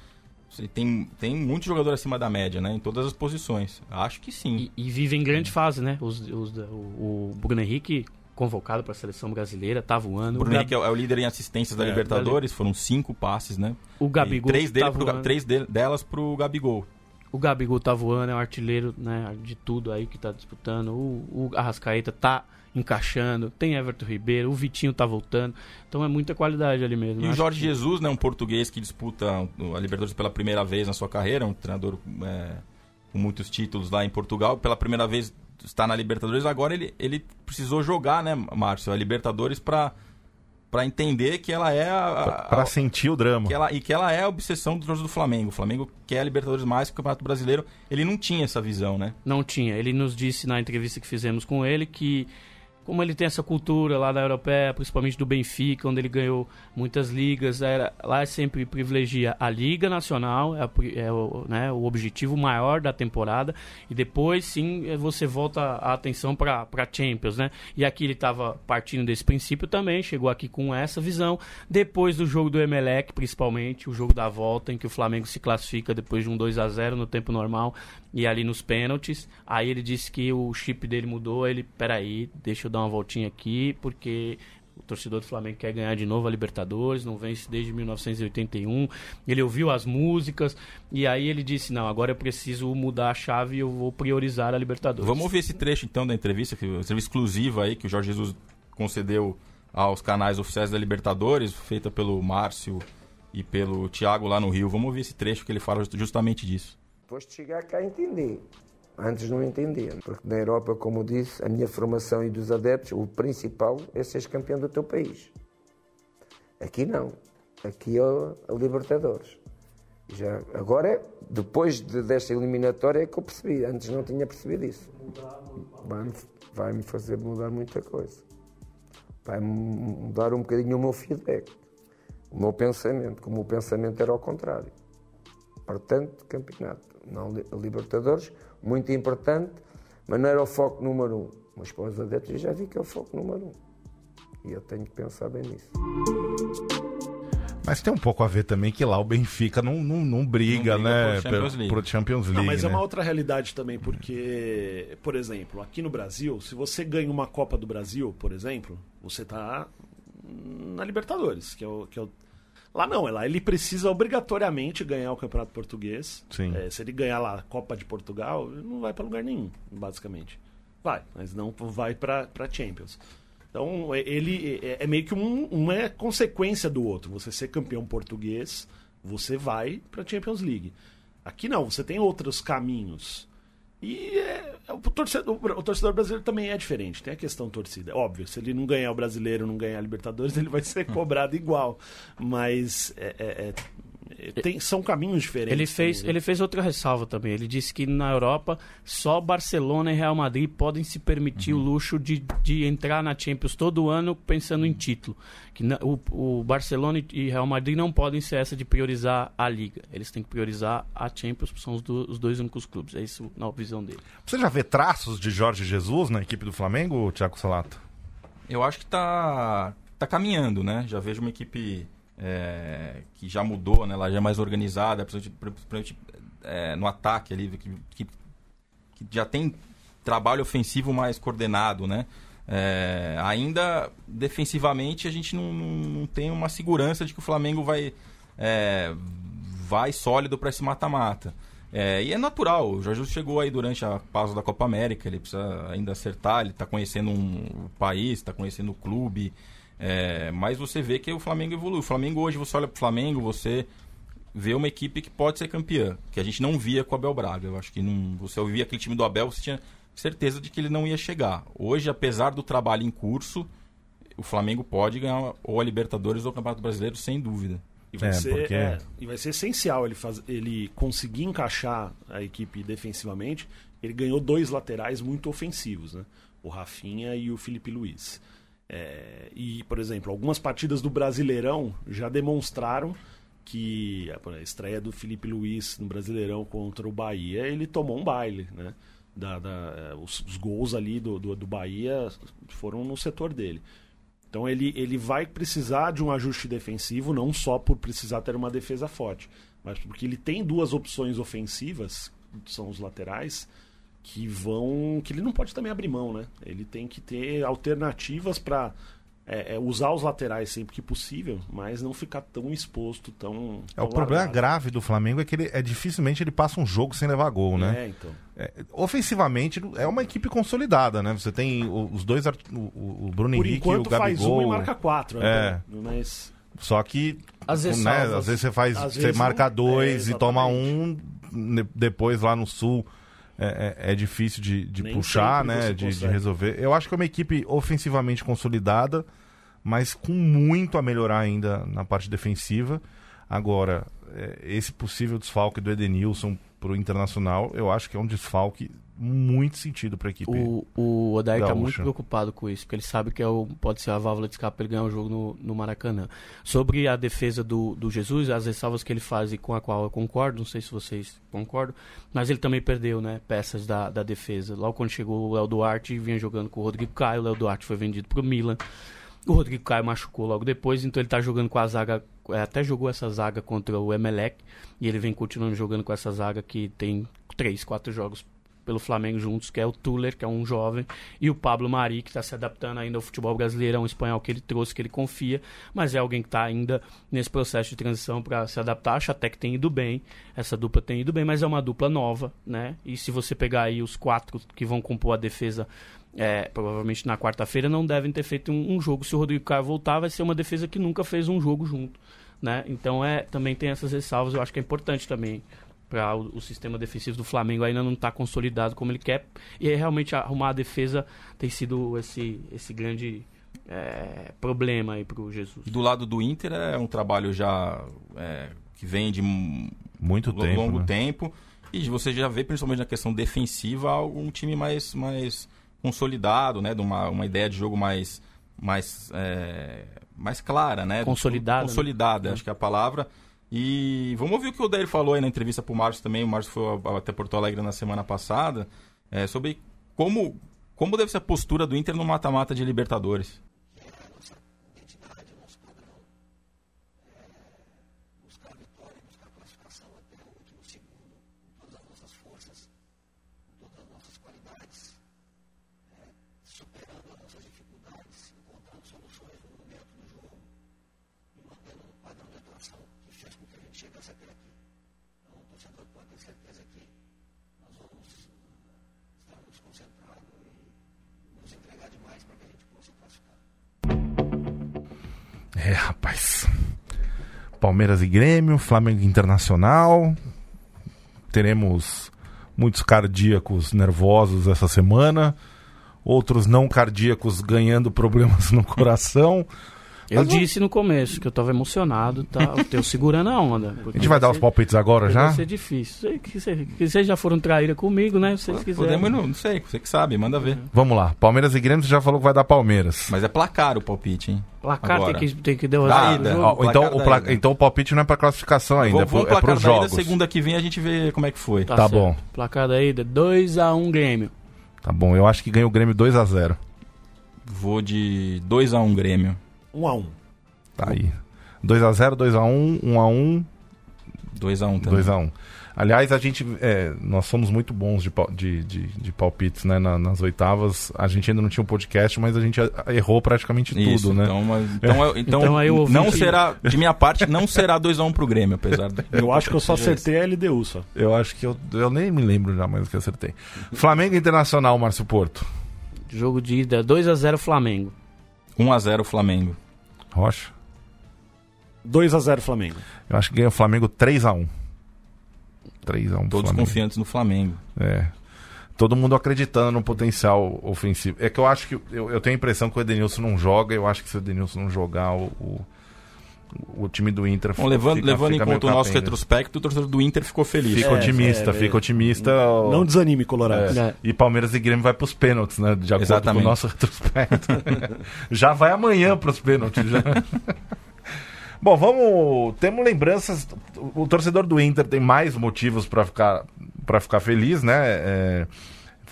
Tem, tem muito jogador acima da média, né? Em todas as posições. Acho que sim. E, e vive em grande fase, né? Os, os o, o Bruno Henrique, convocado para a seleção brasileira, tá voando. O Bruno o, Henrique é o é o líder em assistências da É, Libertadores, foram cinco passes, né? o Gabigol E três, dele tá pro três de- delas pro Gabigol. O Gabigol tá voando, é um artilheiro né, de tudo aí que tá disputando. O, o Arrascaeta tá encaixando. Tem Everton Ribeiro, o Vitinho tá voltando. Então é muita qualidade ali mesmo. E o Jorge que- Jesus, né, um português que disputa a Libertadores pela primeira vez na sua carreira, um treinador é, com muitos títulos lá em Portugal, pela primeira vez está na Libertadores. Agora ele, ele precisou jogar, né, Márcio, a Libertadores para para entender que ela é a, a- Pra a- sentir o drama. que ela, e que ela é a obsessão dos torcedores do Flamengo. O Flamengo quer a Libertadores mais que o Campeonato Brasileiro. Ele não tinha essa visão, né? Não tinha. Ele nos disse na entrevista que fizemos com ele que, como ele tem essa cultura lá da Europeia, principalmente do Benfica, onde ele ganhou muitas ligas, era, lá sempre privilegia a Liga Nacional, é, a é o, né, o objetivo maior da temporada, e depois sim eh, você volta a atenção para Champions. Né? E aqui ele estava partindo desse princípio também, chegou aqui com essa visão. Depois do jogo do Emelec, principalmente, o jogo da volta, em que o Flamengo se classifica depois de um 2 a 0 no tempo normal e ali nos pênaltis. Aí ele disse que o chip dele mudou. Ele, peraí, deixa eu dar uma voltinha aqui, porque o torcedor do Flamengo quer ganhar de novo a Libertadores, não vence desde 1981. Ele ouviu as músicas e aí ele disse: Não, agora eu preciso mudar a chave e eu vou priorizar a Libertadores. Vamos ouvir esse trecho então da entrevista, que entrevista exclusiva aí que o Jorge Jesus concedeu aos canais oficiais da Libertadores, feita pelo Márcio e pelo Thiago lá no Rio. Vamos ouvir esse trecho que ele fala just- justamente disso. Depois de chegar cá a entender. Antes não entendia. Porque na Europa, como disse, a minha formação e dos adeptos, o principal é seres campeão do teu país. Aqui não. Aqui é o- Libertadores. Já, agora, depois de, desta eliminatória, é que eu percebi. Antes não tinha percebido isso. Vai-me vai-me fazer mudar muita coisa. Vai-me mudar um bocadinho o meu feedback. O meu pensamento. Como o pensamento era ao contrário. Portanto, campeonato. Não li- Libertadores, muito importante, mas não era o foco número um. Mas para os adeptos eu já vi que é o foco número um. E eu tenho que pensar bem nisso. Mas tem um pouco a ver também que lá o Benfica não, não, não briga, Não né? por Champions League. Champions League. Não, mas né? é uma outra realidade também, porque, por exemplo, aqui no Brasil, se você ganha uma Copa do Brasil, por exemplo, você tá na Libertadores, que é o. Que é o... Lá não, é lá ele precisa obrigatoriamente ganhar o Campeonato Português. É, se ele ganhar lá a Copa de Portugal, ele não vai para lugar nenhum, basicamente. Vai, mas não vai para Champions. Então, é- ele é, é meio que um, uma é consequência do outro. Você ser campeão português, você vai para Champions League. Aqui não, você tem outros caminhos. E é, O torcedor, o torcedor, brasileiro também é diferente, tem a questão torcida. Óbvio, se ele não ganhar o brasileiro, não ganhar a Libertadores, ele vai ser cobrado igual. Mas é, é, é tem, são caminhos diferentes. Ele fez, ele fez outra ressalva também. Ele disse que na Europa só Barcelona e Real Madrid podem se permitir uhum. o luxo de, de entrar na Champions todo ano pensando em título. Que na, o, o Barcelona e Real Madrid não podem ser essa de priorizar a Liga. Eles têm que priorizar a Champions, são os, do, os dois únicos clubes. É isso na visão dele. Você já vê traços de Jorge Jesus na equipe do Flamengo, Thiago Salato? Eu acho que está tá caminhando, né? Já vejo uma equipe é, que já mudou, né? Ela já é mais organizada, principalmente é, no ataque ali, que, que, que, já tem trabalho ofensivo mais coordenado, né? É, ainda defensivamente a gente não, não, tem uma segurança de que o Flamengo vai, é, vai sólido para esse mata-mata. É, e é natural, o Jorge chegou aí durante a pausa da Copa América, ele precisa ainda acertar, ele está conhecendo um, o país, está conhecendo o clube, é, mas você vê que o Flamengo evoluiu. O Flamengo hoje, você olha para o Flamengo, você vê uma equipe que pode ser campeã, que a gente não via com o Abel Braga. Eu acho que não, você ouvia aquele time do Abel, você tinha certeza de que ele não ia chegar. Hoje, apesar do trabalho em curso, o Flamengo pode ganhar ou a Libertadores ou o Campeonato Brasileiro, sem dúvida. E vai, é, ser, porque... é, e vai ser essencial ele, faz, ele conseguir encaixar a equipe defensivamente. Ele ganhou dois laterais muito ofensivos, né? o Rafinha e o Felipe Luiz. É, e, por exemplo, algumas partidas do Brasileirão já demonstraram que a estreia do Felipe Luiz no Brasileirão contra o Bahia, ele tomou um baile, né? Da, da é, os, os, gols ali do, do, do, Bahia foram no setor dele. Então ele, ele vai precisar de um ajuste defensivo, não só por precisar ter uma defesa forte, mas porque ele tem duas opções ofensivas, que são os laterais, que vão. que ele não pode também abrir mão, né? Ele tem que ter alternativas para é, é, usar os laterais sempre que possível, mas não ficar tão exposto, tão. É, o problema grave do Flamengo é que ele é dificilmente ele passa um jogo sem levar gol, né? É, então. É, ofensivamente é uma equipe consolidada, né? Você tem os dois, o, o Bruno Por Henrique e o Gabigol. faz um e marca quatro, né? É. Mas... Só que às vezes, né, às vezes você faz, você marca dois é, e toma um depois lá no sul é, é, é difícil de, de puxar, né? De, de, resolver. Eu acho que é uma equipe ofensivamente consolidada, mas com muito a melhorar ainda na parte defensiva. Agora, é, esse possível desfalque do Edenilson para o Internacional, eu acho que é um desfalque muito sentido para a equipe. O, o Odair está muito preocupado com isso, porque ele sabe que é o, pode ser a válvula de escape para ele ganhar o jogo no, no Maracanã. Sobre a defesa do, do Jesus, as ressalvas que ele faz e com a qual eu concordo, não sei se vocês concordam, mas ele também perdeu né, peças da, da defesa. Logo quando chegou o Léo Duarte, vinha jogando com o Rodrigo Caio, o Léo Duarte foi vendido para o Milan. O Rodrigo Caio machucou logo depois, então ele está jogando com a zaga, é, até jogou essa zaga contra o Emelec, e ele vem continuando jogando com essa zaga que tem três, quatro jogos pelo Flamengo juntos, que é o Tuller, que é um jovem, e o Pablo Mari, que está se adaptando ainda ao futebol brasileiro, é um espanhol que ele trouxe, que ele confia, mas é alguém que está ainda nesse processo de transição para se adaptar. Acho até que tem ido bem, essa dupla tem ido bem, mas é uma dupla nova, né? E se você pegar aí os quatro que vão compor a defesa é, provavelmente na quarta-feira, não devem ter feito um, um, jogo. Se o Rodrigo Caio voltar, vai ser uma defesa que nunca fez um jogo junto. Né? Então é, também tem essas ressalvas, eu acho que é importante também para o, o, sistema defensivo do Flamengo ainda não está consolidado como ele quer. E aí, realmente arrumar a defesa tem sido esse, esse grande é, problema aí para o Jesus. Do lado do Inter é um trabalho já é, que vem de muito longo tempo, né? tempo. E você já vê, principalmente na questão defensiva, um time mais, mais consolidado, né? De uma, uma ideia de jogo mais, mais, é, mais clara, né? Consolidada. Consolidada, né? acho que é a palavra. E vamos ouvir o que o Dair falou aí na entrevista para o Márcio também. O Márcio foi até Porto Alegre na semana passada. É, sobre como, como deve ser a postura do Inter no mata-mata de Libertadores. É, Palmeiras e Grêmio, Flamengo Internacional. Teremos muitos cardíacos nervosos essa semana, outros não cardíacos ganhando problemas no coração. Eu Mas disse no começo que eu tava emocionado, tá? Eu tenho segurando a onda. A gente vai dar os palpites agora já? Vai ser difícil. Sei que cê- que vocês já foram traíra comigo, né? Se vocês quiserem. Podemos, não, não sei, você que sabe, manda ver. Vamos lá. Palmeiras e Grêmio você já falou que vai dar Palmeiras. Mas é placar o palpite, hein? Placar Agora. tem que, tem que dar o ida. jogo. Ó, então, o pla- então o palpite não é pra classificação ainda, é, pro, vamos é pros da ida, jogos. segunda que vem a gente vê como é que foi. Tá certo. bom. Placar da ida, 2x1 Grêmio. Tá bom, eu acho que ganha o Grêmio 2 a 0 Vou de 2x1 Grêmio. Um a um. Tá aí. 2 a 0 2 a 1 1 a 1 2x1 também. 2 a 1 Aliás, a gente. é, nós somos muito bons de, de, de, de palpites, né? na- nas oitavas. A gente ainda não tinha um podcast, mas a gente errou praticamente Isso, tudo, né? Então, mas- então, eu- então, Então aí o ouvinte- não será, de minha parte, não será 2x1 pro Grêmio, apesar de. Eu acho que eu só acertei a LDU só. Eu acho que eu, eu nem me lembro já mais do que acertei. Flamengo Internacional, Márcio Porto. Jogo de ida, 2x0 Flamengo. 1x0 Flamengo. Rocha. 2 a 0 Flamengo. Eu acho que ganha o Flamengo 3 a 1 3 a 1 pro Todos Flamengo. confiantes no Flamengo. É. Todo mundo acreditando no potencial ofensivo. É que eu acho que. Eu, eu tenho a impressão que o Edenilson não joga. Eu acho que se o Edenilson não jogar, o, o, o time do Inter Bom, levando fica- levando fica em conta o nosso retrospecto, o torcedor do Inter ficou feliz. Fica É, otimista, é, fica é. otimista. Não desanime, Colorado. É. É. E Palmeiras e Grêmio vai pros pênaltis, né? De acordo Exatamente. com o nosso retrospecto. já vai amanhã pros pênaltis. Já. Bom, vamos. Temos lembranças. O torcedor do Inter tem mais motivos para ficar, pra ficar feliz, né? É,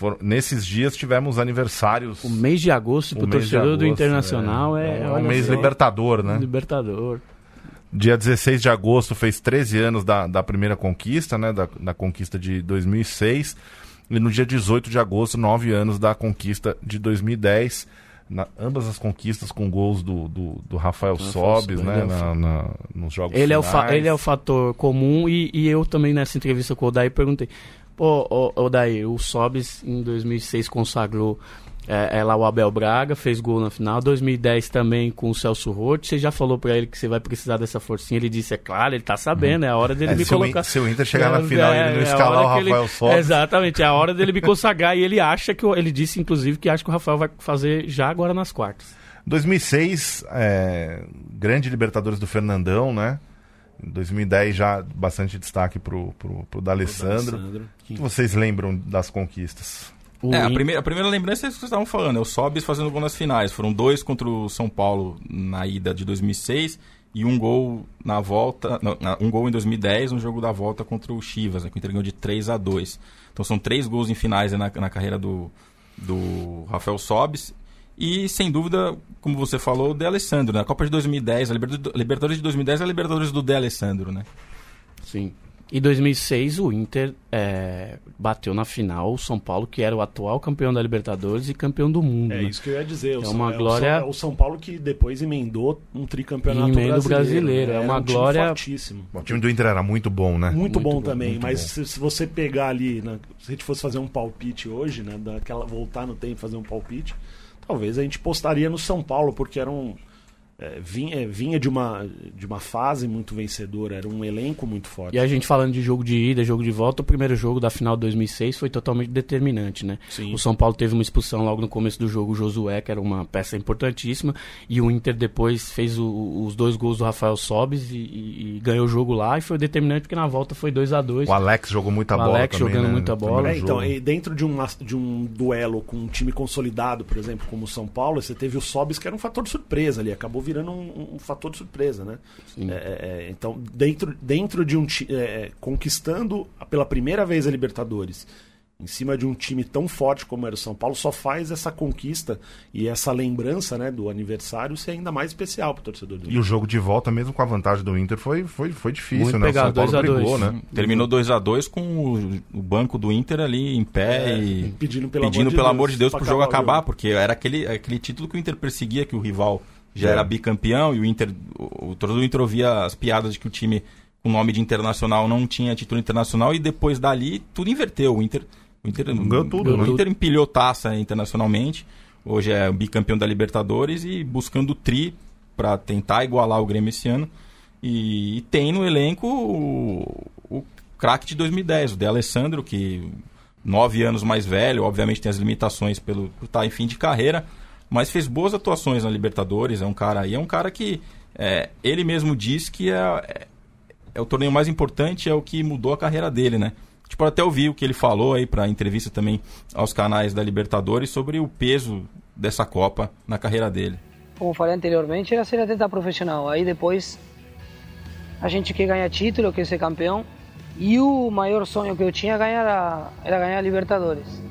foram- nesses dias tivemos aniversários. O mês de agosto pro O torcedor do agosto, Internacional é, é um olha mês só, libertador, né? Libertador. Dia 16 de agosto fez 13 anos da, da primeira conquista, né? Da, da conquista de 2006. E no dia 18 de agosto, 9 anos da conquista de 2010. Na- ambas as conquistas com gols do, do, do Rafael Sobis, né? é Na, fa- na- nos jogos Ele é, o finais. ele é o fator comum e, e eu também nessa entrevista com o Odair perguntei. Pô, ô, Odair, o Sobis em 2006 consagrou é, é lá o Abel Braga, fez gol na final. 2010 também com o Celso Roth. Você já falou pra ele que você vai precisar dessa forcinha. Ele disse, é claro, ele tá sabendo, é a hora dele É, me se, o, colocar. In- se o Inter chegar na final e ele não É, é a escalar o que ele- Rafael Sobis... Exatamente, é a hora dele me consagrar. e ele acha que. o- Ele disse, inclusive, que acha que o Rafael vai fazer já agora nas quartas. 2006, é, grande Libertadores do Fernandão, né? Em 2010 já bastante destaque pro, pro, pro D'Alessandro. O que vocês lembram das conquistas? O É, a, primeira, a primeira lembrança é isso que vocês estavam falando, é o Sobis fazendo gol nas finais. Foram dois contra o São Paulo na ida de 2006 e um gol na volta, não, um gol em 2010, um jogo da volta contra o Chivas, né, que ganhou de 3 a 2 Então são três gols em finais né, na, na carreira do, do Rafael Sobis. E, sem dúvida, como você falou, o De Alessandro. Né? A Copa de 2010, a Libertad- Libertadores de 2010 é a Libertadores do De Alessandro, né? Sim. Em 2006, o Inter é, bateu na final o São Paulo, que era o atual campeão da Libertadores e campeão do mundo. É né? isso que eu ia dizer. O É uma o glória- São- É o São Paulo que depois emendou um tricampeonato Emenda o brasileiro. brasileiro, né? é uma um time glória- fortíssimo. Bom, o time do Inter era muito bom, né? Muito, Muito bom, bom, também, muito mas bom. Se, se você pegar ali, né, se a gente fosse fazer um palpite hoje, né, daquela, voltar no tempo e fazer um palpite, talvez a gente postaria no São Paulo, porque era um. É, vinha, vinha de, uma, de uma fase muito vencedora, era um elenco muito forte. E a gente falando de jogo de ida, jogo de volta, o primeiro jogo da final de 2006 foi totalmente determinante, né? Sim. O São Paulo teve uma expulsão logo no começo do jogo, o Josué, que era uma peça importantíssima, e o Inter depois fez o- os dois gols do Rafael Sobis e, e- e ganhou o jogo lá, e foi determinante porque na volta foi 2 a 2 O Alex jogou muita O bola Alex também, jogando né? muita bola. É, então, e dentro de, uma, de um duelo com um time consolidado, por exemplo, como o São Paulo, você teve o Sobis, que era um fator de surpresa ali, acabou virando um, um fator de surpresa, né? Sim. É, é, é, então, dentro, dentro de um ti- é, é, conquistando pela primeira vez a Libertadores, em cima de um time tão forte como era o São Paulo, só faz essa conquista e essa lembrança né, do aniversário ser ainda mais especial para o torcedor do E o jogo de volta, mesmo com a vantagem do Inter, foi, foi, foi difícil, Muito né? pegado, o São Paulo 2 a 2. brigou, né? Terminou 2 a 2 com o, o banco do Inter ali em pé e pedindo pelo pedindo amor de pelo Deus, amor de Deus pra pro jogo acabar o porque era aquele, aquele título que o Inter perseguia, que o rival já É. era bicampeão e o Inter, o, o torcedor do Inter ouvia as piadas de que o time com nome de internacional não tinha título internacional e depois dali tudo inverteu. O Inter, o Inter, Ganhou tudo, o né? Inter empilhou taça internacionalmente. Hoje é bicampeão da Libertadores e buscando o tri para tentar igualar o Grêmio esse ano. E, e tem no elenco o, o craque de 2010, o De Alessandro, que nove anos mais velho, obviamente tem as limitações pelo estar em fim de carreira, mas fez boas atuações na Libertadores, é um cara e é um cara que é, ele mesmo diz que é, é, é, o torneio mais importante, é o que mudou a carreira dele, né? Pode até ouvir o que ele falou aí para entrevista também aos canais da Libertadores sobre o peso dessa Copa na carreira dele. Como falei anteriormente, era ser atleta profissional. Aí depois a gente quer ganhar título, quer ser campeão. E o maior sonho que eu tinha era, era ganhar a Libertadores.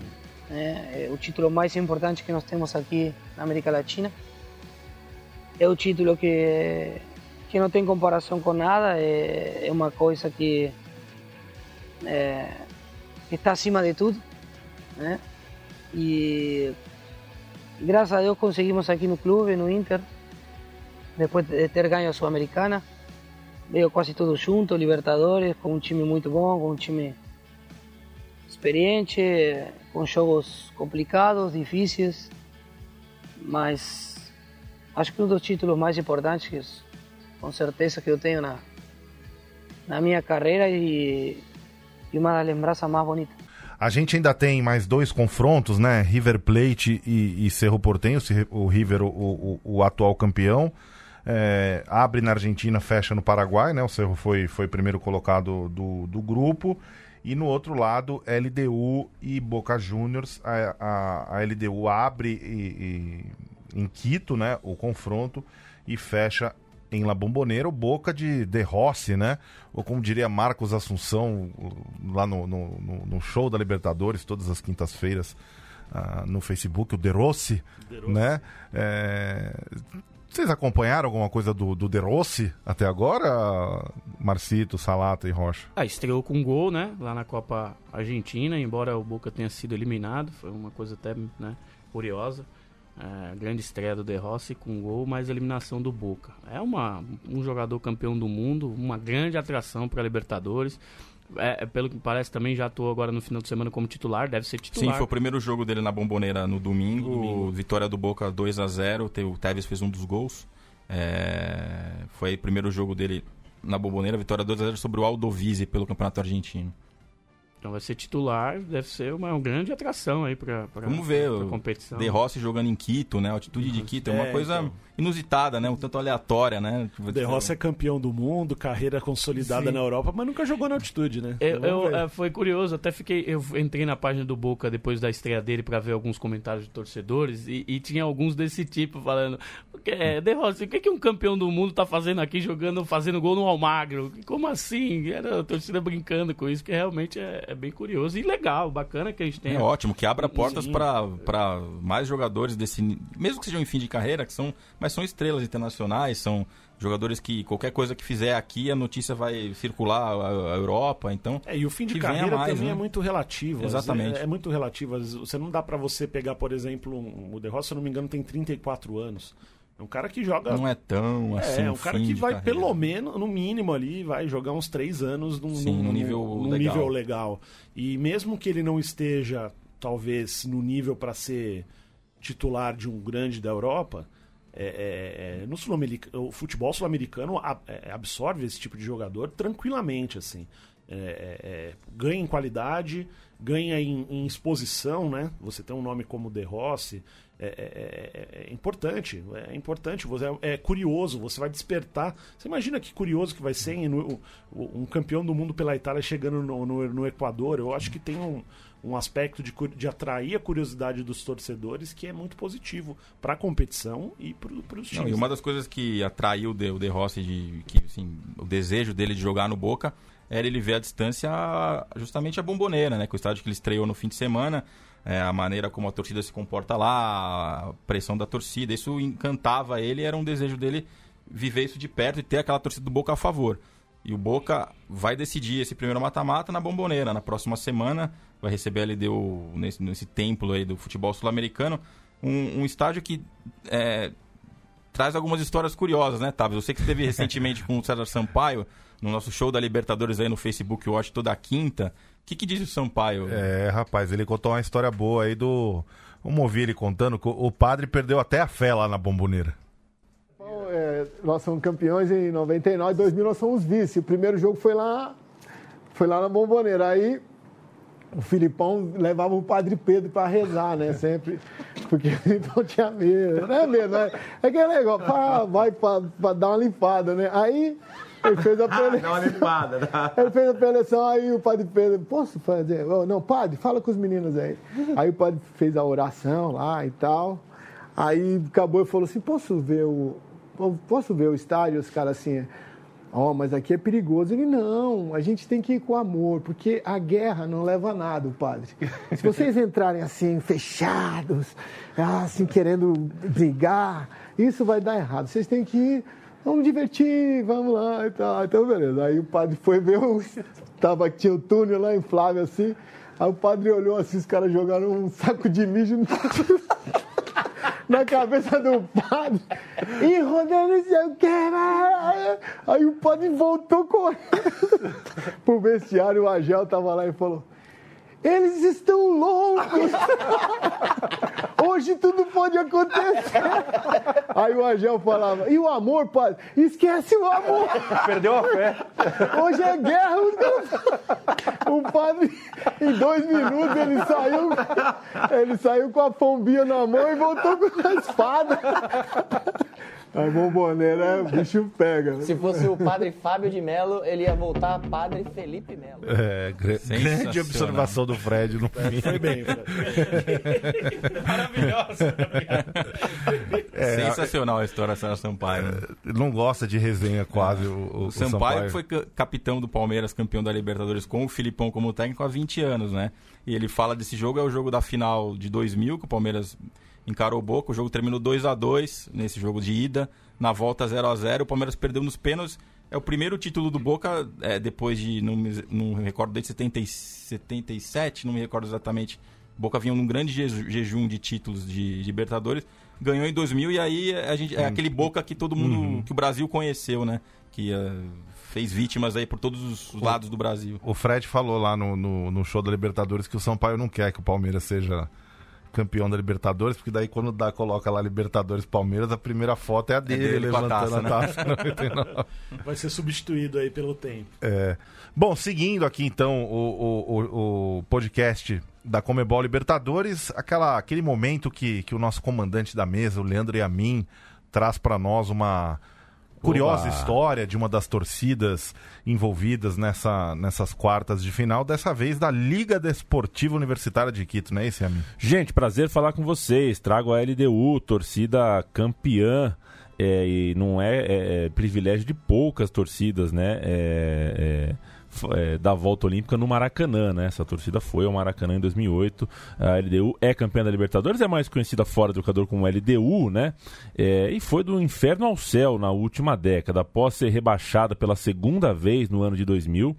É, é o título mais importante que nós temos aqui na América Latina. É o título que, que não tem comparação com nada, é, é uma coisa que, está acima de tudo. Né? E graças a Deus conseguimos aqui no clube, no Inter, depois de ter ganho a Sul-Americana veio quase tudo junto, Libertadores, com um time muito bom, com um time experiente, com jogos complicados, difíceis, mas acho que um dos títulos mais importantes, com certeza que eu tenho na, na minha carreira e, e uma das lembranças mais bonitas. A gente ainda tem mais dois confrontos, né? River Plate e, e Cerro Portenho, o River, o, o, o atual campeão. É, abre na Argentina, fecha no Paraguai, né? O Cerro foi, foi primeiro colocado do, do grupo. E no outro lado, LDU e Boca Juniors. A, a, a LDU abre e, e, em Quito, né? O confronto e fecha em La Bombonera, o Boca de De Rossi, né? Ou como diria Marcos Assunção lá no, no, no show da Libertadores, todas as quintas-feiras. Uh, no Facebook, o De Rossi, De Rossi. né? É, vocês acompanharam alguma coisa do, do De Rossi até agora, Marcito, Salata e Rocha? Ah, estreou com um gol, né? Lá na Copa Argentina, embora o Boca tenha sido eliminado. Foi uma coisa até né, curiosa. É, grande estreia do De Rossi com gol, mas eliminação do Boca. É uma, um jogador campeão do mundo, uma grande atração para Libertadores. É, é, pelo que parece, também já atuou agora no final de semana como titular, deve ser titular. Sim, foi o primeiro jogo dele na Bomboneira no domingo. No domingo. Vitória do Boca 2 a 0 O Tevez fez um dos gols. É... Foi o primeiro jogo dele na Bomboneira, vitória 2 a 0 sobre o Aldovise pelo Campeonato Argentino. Então vai ser titular, deve ser uma, uma grande atração aí para Vamos ver, pra competição. De Rossi jogando em Quito, né? A altitude de Quito é, é uma coisa então. Inusitada, né? Um tanto aleatória, né? Tipo, de Rossi é campeão do mundo, carreira consolidada Sim. na Europa, mas nunca jogou na altitude, né? Eu, eu é, foi curioso, até fiquei. Eu entrei na página do Boca depois da estreia dele para ver alguns comentários de torcedores e, e, tinha alguns desse tipo falando: é, De Rossi, o que, que um campeão do mundo tá fazendo aqui jogando, fazendo gol no Almagro? Como assim? Era a torcida brincando com isso, que realmente é é bem curioso e legal, bacana que a gente tem. É ótimo, que abra portas para mais jogadores desse. Mesmo que sejam em fim de carreira, que são, mas são estrelas internacionais, são jogadores que qualquer coisa que fizer aqui a notícia vai circular a, a Europa, então. É, e o fim de carreira mais, também né? é muito relativo. Exatamente. É, é, muito relativo. Você não dá para você pegar, por exemplo, o De Rossi, se eu não me engano, tem 34 anos. É um cara que joga. Não é tão é, assim. É, um cara que vai, carreira. pelo menos, no mínimo ali, vai jogar uns três anos num, Sim, num, nível, num legal. nível legal. E mesmo que ele não esteja, talvez, no nível para ser titular de um grande da Europa, é, é, é no sul o futebol sul-americano é, absorve esse tipo de jogador tranquilamente, assim. É, ganha em qualidade, ganha em, em, exposição, né? Você tem um nome como De Rossi, é, é, é, importante, é importante, você é, curioso, você vai despertar. Você imagina que curioso que vai ser um campeão do mundo pela Itália chegando no, no, no Equador. Eu acho que tem um, um aspecto de, de atrair a curiosidade dos torcedores que é muito positivo para a competição e para os times. Não, e uma das coisas que atraiu o De, o de Rossi, de, que, assim, o desejo dele de jogar no Boca, era ele ver a distância justamente a bomboneira, né? Que o estádio que ele estreou no fim de semana é, a maneira como a torcida se comporta lá, a pressão da torcida, isso encantava ele, era um desejo dele viver isso de perto e ter aquela torcida do Boca a favor. E o Boca vai decidir esse primeiro mata-mata na Bomboneira. Na próxima semana vai receber a LDU nesse, nesse templo aí do futebol sul-americano. Um, um, estádio que é, traz algumas histórias curiosas, né, Tavis? Eu sei que esteve recentemente com o César Sampaio no nosso show da Libertadores aí no Facebook Watch toda quinta que, que diz o Sampaio? É, rapaz, ele contou uma história boa aí do. Vamos ouvir ele contando que o padre perdeu até a fé lá na bomboneira. É, nós somos campeões em 99, 2000 nós somos vice. O primeiro jogo foi lá, foi lá na bomboneira. Aí o Filipão levava o Padre Pedro para rezar, né? Sempre. Porque o Filipão tinha medo. Não é medo, né? É aquele negócio, pá, vai para dar uma limpada, né? Aí ele fez a preleção. Dá uma limpada, tá? Ele fez a preleção, aí o Padre Pedro, posso fazer? Oh, não, Padre, fala com os meninos aí. Aí o Padre fez a oração lá e tal. Aí acabou e falou assim: posso ver o. Posso ver o estádio? Os caras assim. Ó, oh, mas aqui é perigoso. Ele, não, a gente tem que ir com amor, porque a guerra não leva a nada, padre. Se vocês entrarem assim, fechados, assim, querendo brigar, isso vai dar errado. Vocês têm que ir, vamos divertir, vamos lá e tal. Então, beleza. Aí o padre foi ver, o, tava, tinha o túnel lá inflável assim, aí o padre olhou assim, os caras jogaram um saco de mijo na cabeça do padre. E rodando não sei o que. Aí o padre voltou correndo pro vestiário. O Agel tava lá e falou: Eles estão loucos! Hoje tudo pode acontecer. Aí o Agel falava: E o amor, padre? Esquece o amor. Perdeu a fé. Hoje é guerra. O padre, em dois minutos, ele saiu, ele saiu com a pombinha na mão e voltou com a espada. A bomboneira, o bicho pega. Se fosse o padre Fábio de Mello, ele ia voltar padre Felipe Melo. É, grande observação do Fred no fim. Foi bem, Fred. Maravilhosa. É, Sensacional a história da Sampaio. Né? Não gosta de resenha quase o, o, o Sampaio, Sampaio. foi capitão do Palmeiras, campeão da Libertadores com o Filipão como técnico há 20 anos, né? E ele fala desse jogo, é o jogo da final de 2000, que o Palmeiras encarou o Boca. O jogo terminou 2 a 2 nesse jogo de ida. Na volta 0 a 0 O Palmeiras perdeu nos pênaltis. É o primeiro título do Boca, é, depois de, não, me, não me recordo, desde 70, 77, não me recordo exatamente. Boca vinha num grande jejum de títulos de, de Libertadores. Ganhou em 2000 e aí a gente, é aquele Boca que todo mundo, uhum. que o Brasil conheceu, né? Que uh, fez vítimas aí por todos os lados do Brasil. O Fred falou lá no, no, no show da Libertadores que o São Paulo não quer que o Palmeiras seja campeão da Libertadores, porque daí quando dá, coloca lá Libertadores Palmeiras, a primeira foto é a dele, é dele levantando a taça. A taça Vai ser substituído aí pelo tempo. É. Bom, seguindo aqui então o, o, o podcast da Comebol Libertadores, aquela, aquele momento que, que o nosso comandante da mesa, o Leandro Yamin, traz para nós uma curiosa Oba. história de uma das torcidas envolvidas nessa, nessas quartas de final, dessa vez da Liga Desportiva Universitária de Quito, não é isso, amigo? Gente, prazer falar com vocês. Trago a LDU, torcida campeã. É, e não é, é, é, privilégio de poucas torcidas, né? É, é da volta olímpica no Maracanã, né? Essa torcida foi ao Maracanã em 2008. A LDU é campeã da Libertadores, é mais conhecida fora do Equador como LDU, né? É, e foi do inferno ao céu na última década, após ser rebaixada pela segunda vez no ano de 2000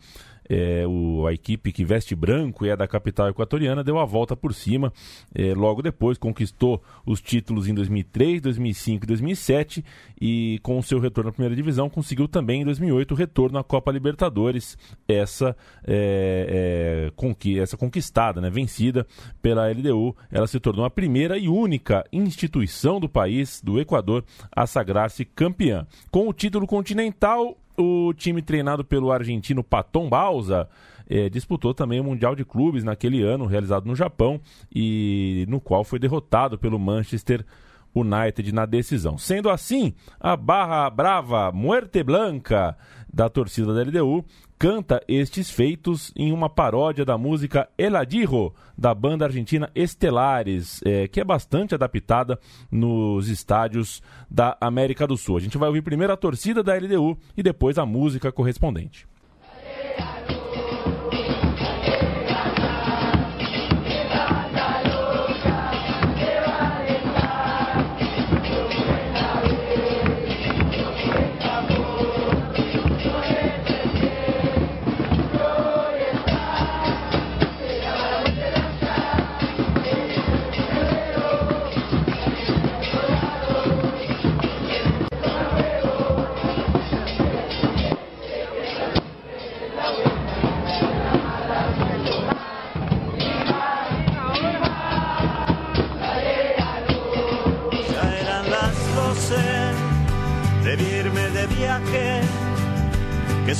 é, o, a equipe que veste branco e é da capital equatoriana deu a volta por cima. É, logo depois conquistou os títulos em 2003, 2005 e 2007 e com o seu retorno à primeira divisão conseguiu também em 2008 o retorno à Copa Libertadores, essa, é, é conqui essa conquistada, né, vencida pela LDU. Ela se tornou a primeira e única instituição do país, do Equador, a sagrar-se campeã. Com o título continental, o time treinado pelo argentino Paton Balsa é, disputou também o Mundial de Clubes naquele ano, realizado no Japão, e no qual foi derrotado pelo Manchester United na decisão. Sendo assim, a barra brava Muerte Blanca da torcida da LDU canta estes feitos em uma paródia da música Eladirro, da banda argentina Estelares, é, que é bastante adaptada nos estádios da América do Sul. A gente vai ouvir primeiro a torcida da LDU e depois a música correspondente.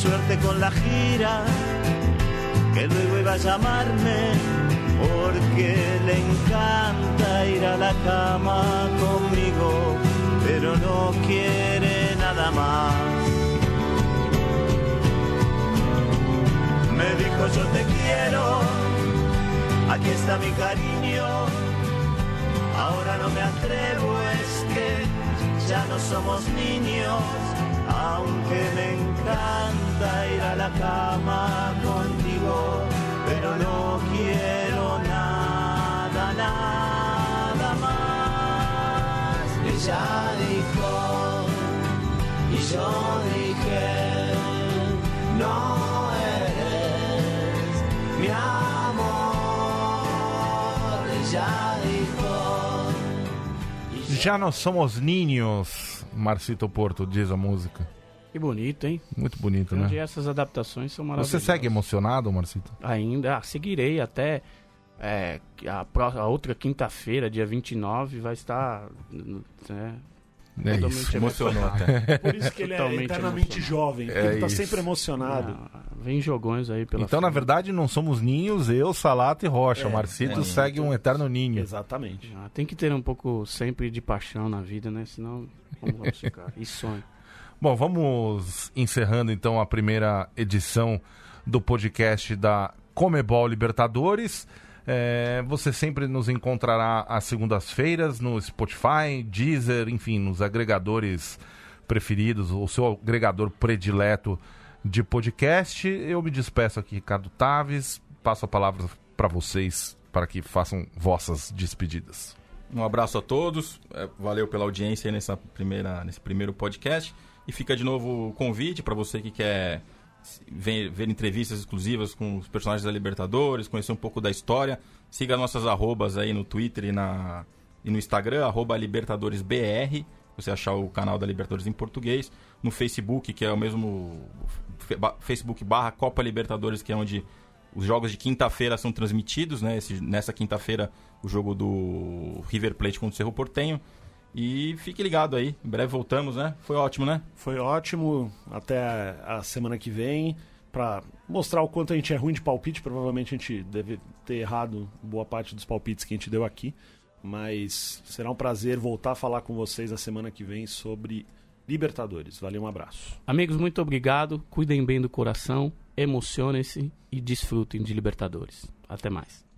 Suerte con la gira que luego iba a llamarme porque le encanta ir a la cama conmigo, pero no quiere nada más. Me dijo yo te quiero, aquí está mi cariño, ahora no me atrevo, es que ya no somos niños, aunque me encanta ir a la cama contigo, pero no quiero nada, nada más. Ella dijo, y yo dije, no eres mi amor. Ella dijo, Já nós somos ninhos, Marcito Porto diz a música. Que bonito, hein? Muito bonito, Onde né? essas adaptações são maravilhosas. Você segue emocionado, Marcito? Ainda, ah, seguirei até é, a, pró- a outra quinta-feira, dia 29, vai estar. É, É totalmente isso. Emocionou emocionado. até. Por isso que ele é Totalmente eternamente emocionado. jovem, É ele tá isso. sempre emocionado. Ah, vem jogões aí pela Então, na frente. verdade, não somos ninhos, eu, Salato e Rocha. É, Marcito é. segue um eterno ninho. Exatamente. Ah, tem que ter um pouco sempre de paixão na vida, né? Senão, como vamos ficar? E sonho. Bom, vamos encerrando então a primeira edição do podcast da Comebol Libertadores. É, você sempre nos encontrará às segundas-feiras no Spotify, Deezer, enfim, nos agregadores preferidos, o seu agregador predileto de podcast. Eu me despeço aqui, Ricardo Taves, passo a palavra para vocês para que façam vossas despedidas. Um abraço a todos, é, valeu pela audiência nessa primeira, nesse primeiro podcast. E fica de novo o convite para você que quer ver, ver entrevistas exclusivas com os personagens da Libertadores, conhecer um pouco da história. Siga nossas arrobas aí no Twitter e, na, e no Instagram, arroba LibertadoresBR, você achar o canal da Libertadores em português. No Facebook, que é o mesmo Facebook barra Copa Libertadores, que é onde os jogos de quinta-feira são transmitidos, né? Esse- nessa quinta-feira, o jogo do River Plate contra o Cerro Portenho. E fique ligado aí, em breve voltamos, né? Foi ótimo, né? Foi ótimo. Até a semana que vem. Pra mostrar o quanto a gente é ruim de palpite. Provavelmente a gente deve ter errado boa parte dos palpites que a gente deu aqui. Mas será um prazer voltar a falar com vocês na semana que vem sobre Libertadores. Valeu, um abraço. Amigos, muito obrigado. Cuidem bem do coração, emocionem-se e desfrutem de Libertadores. Até mais.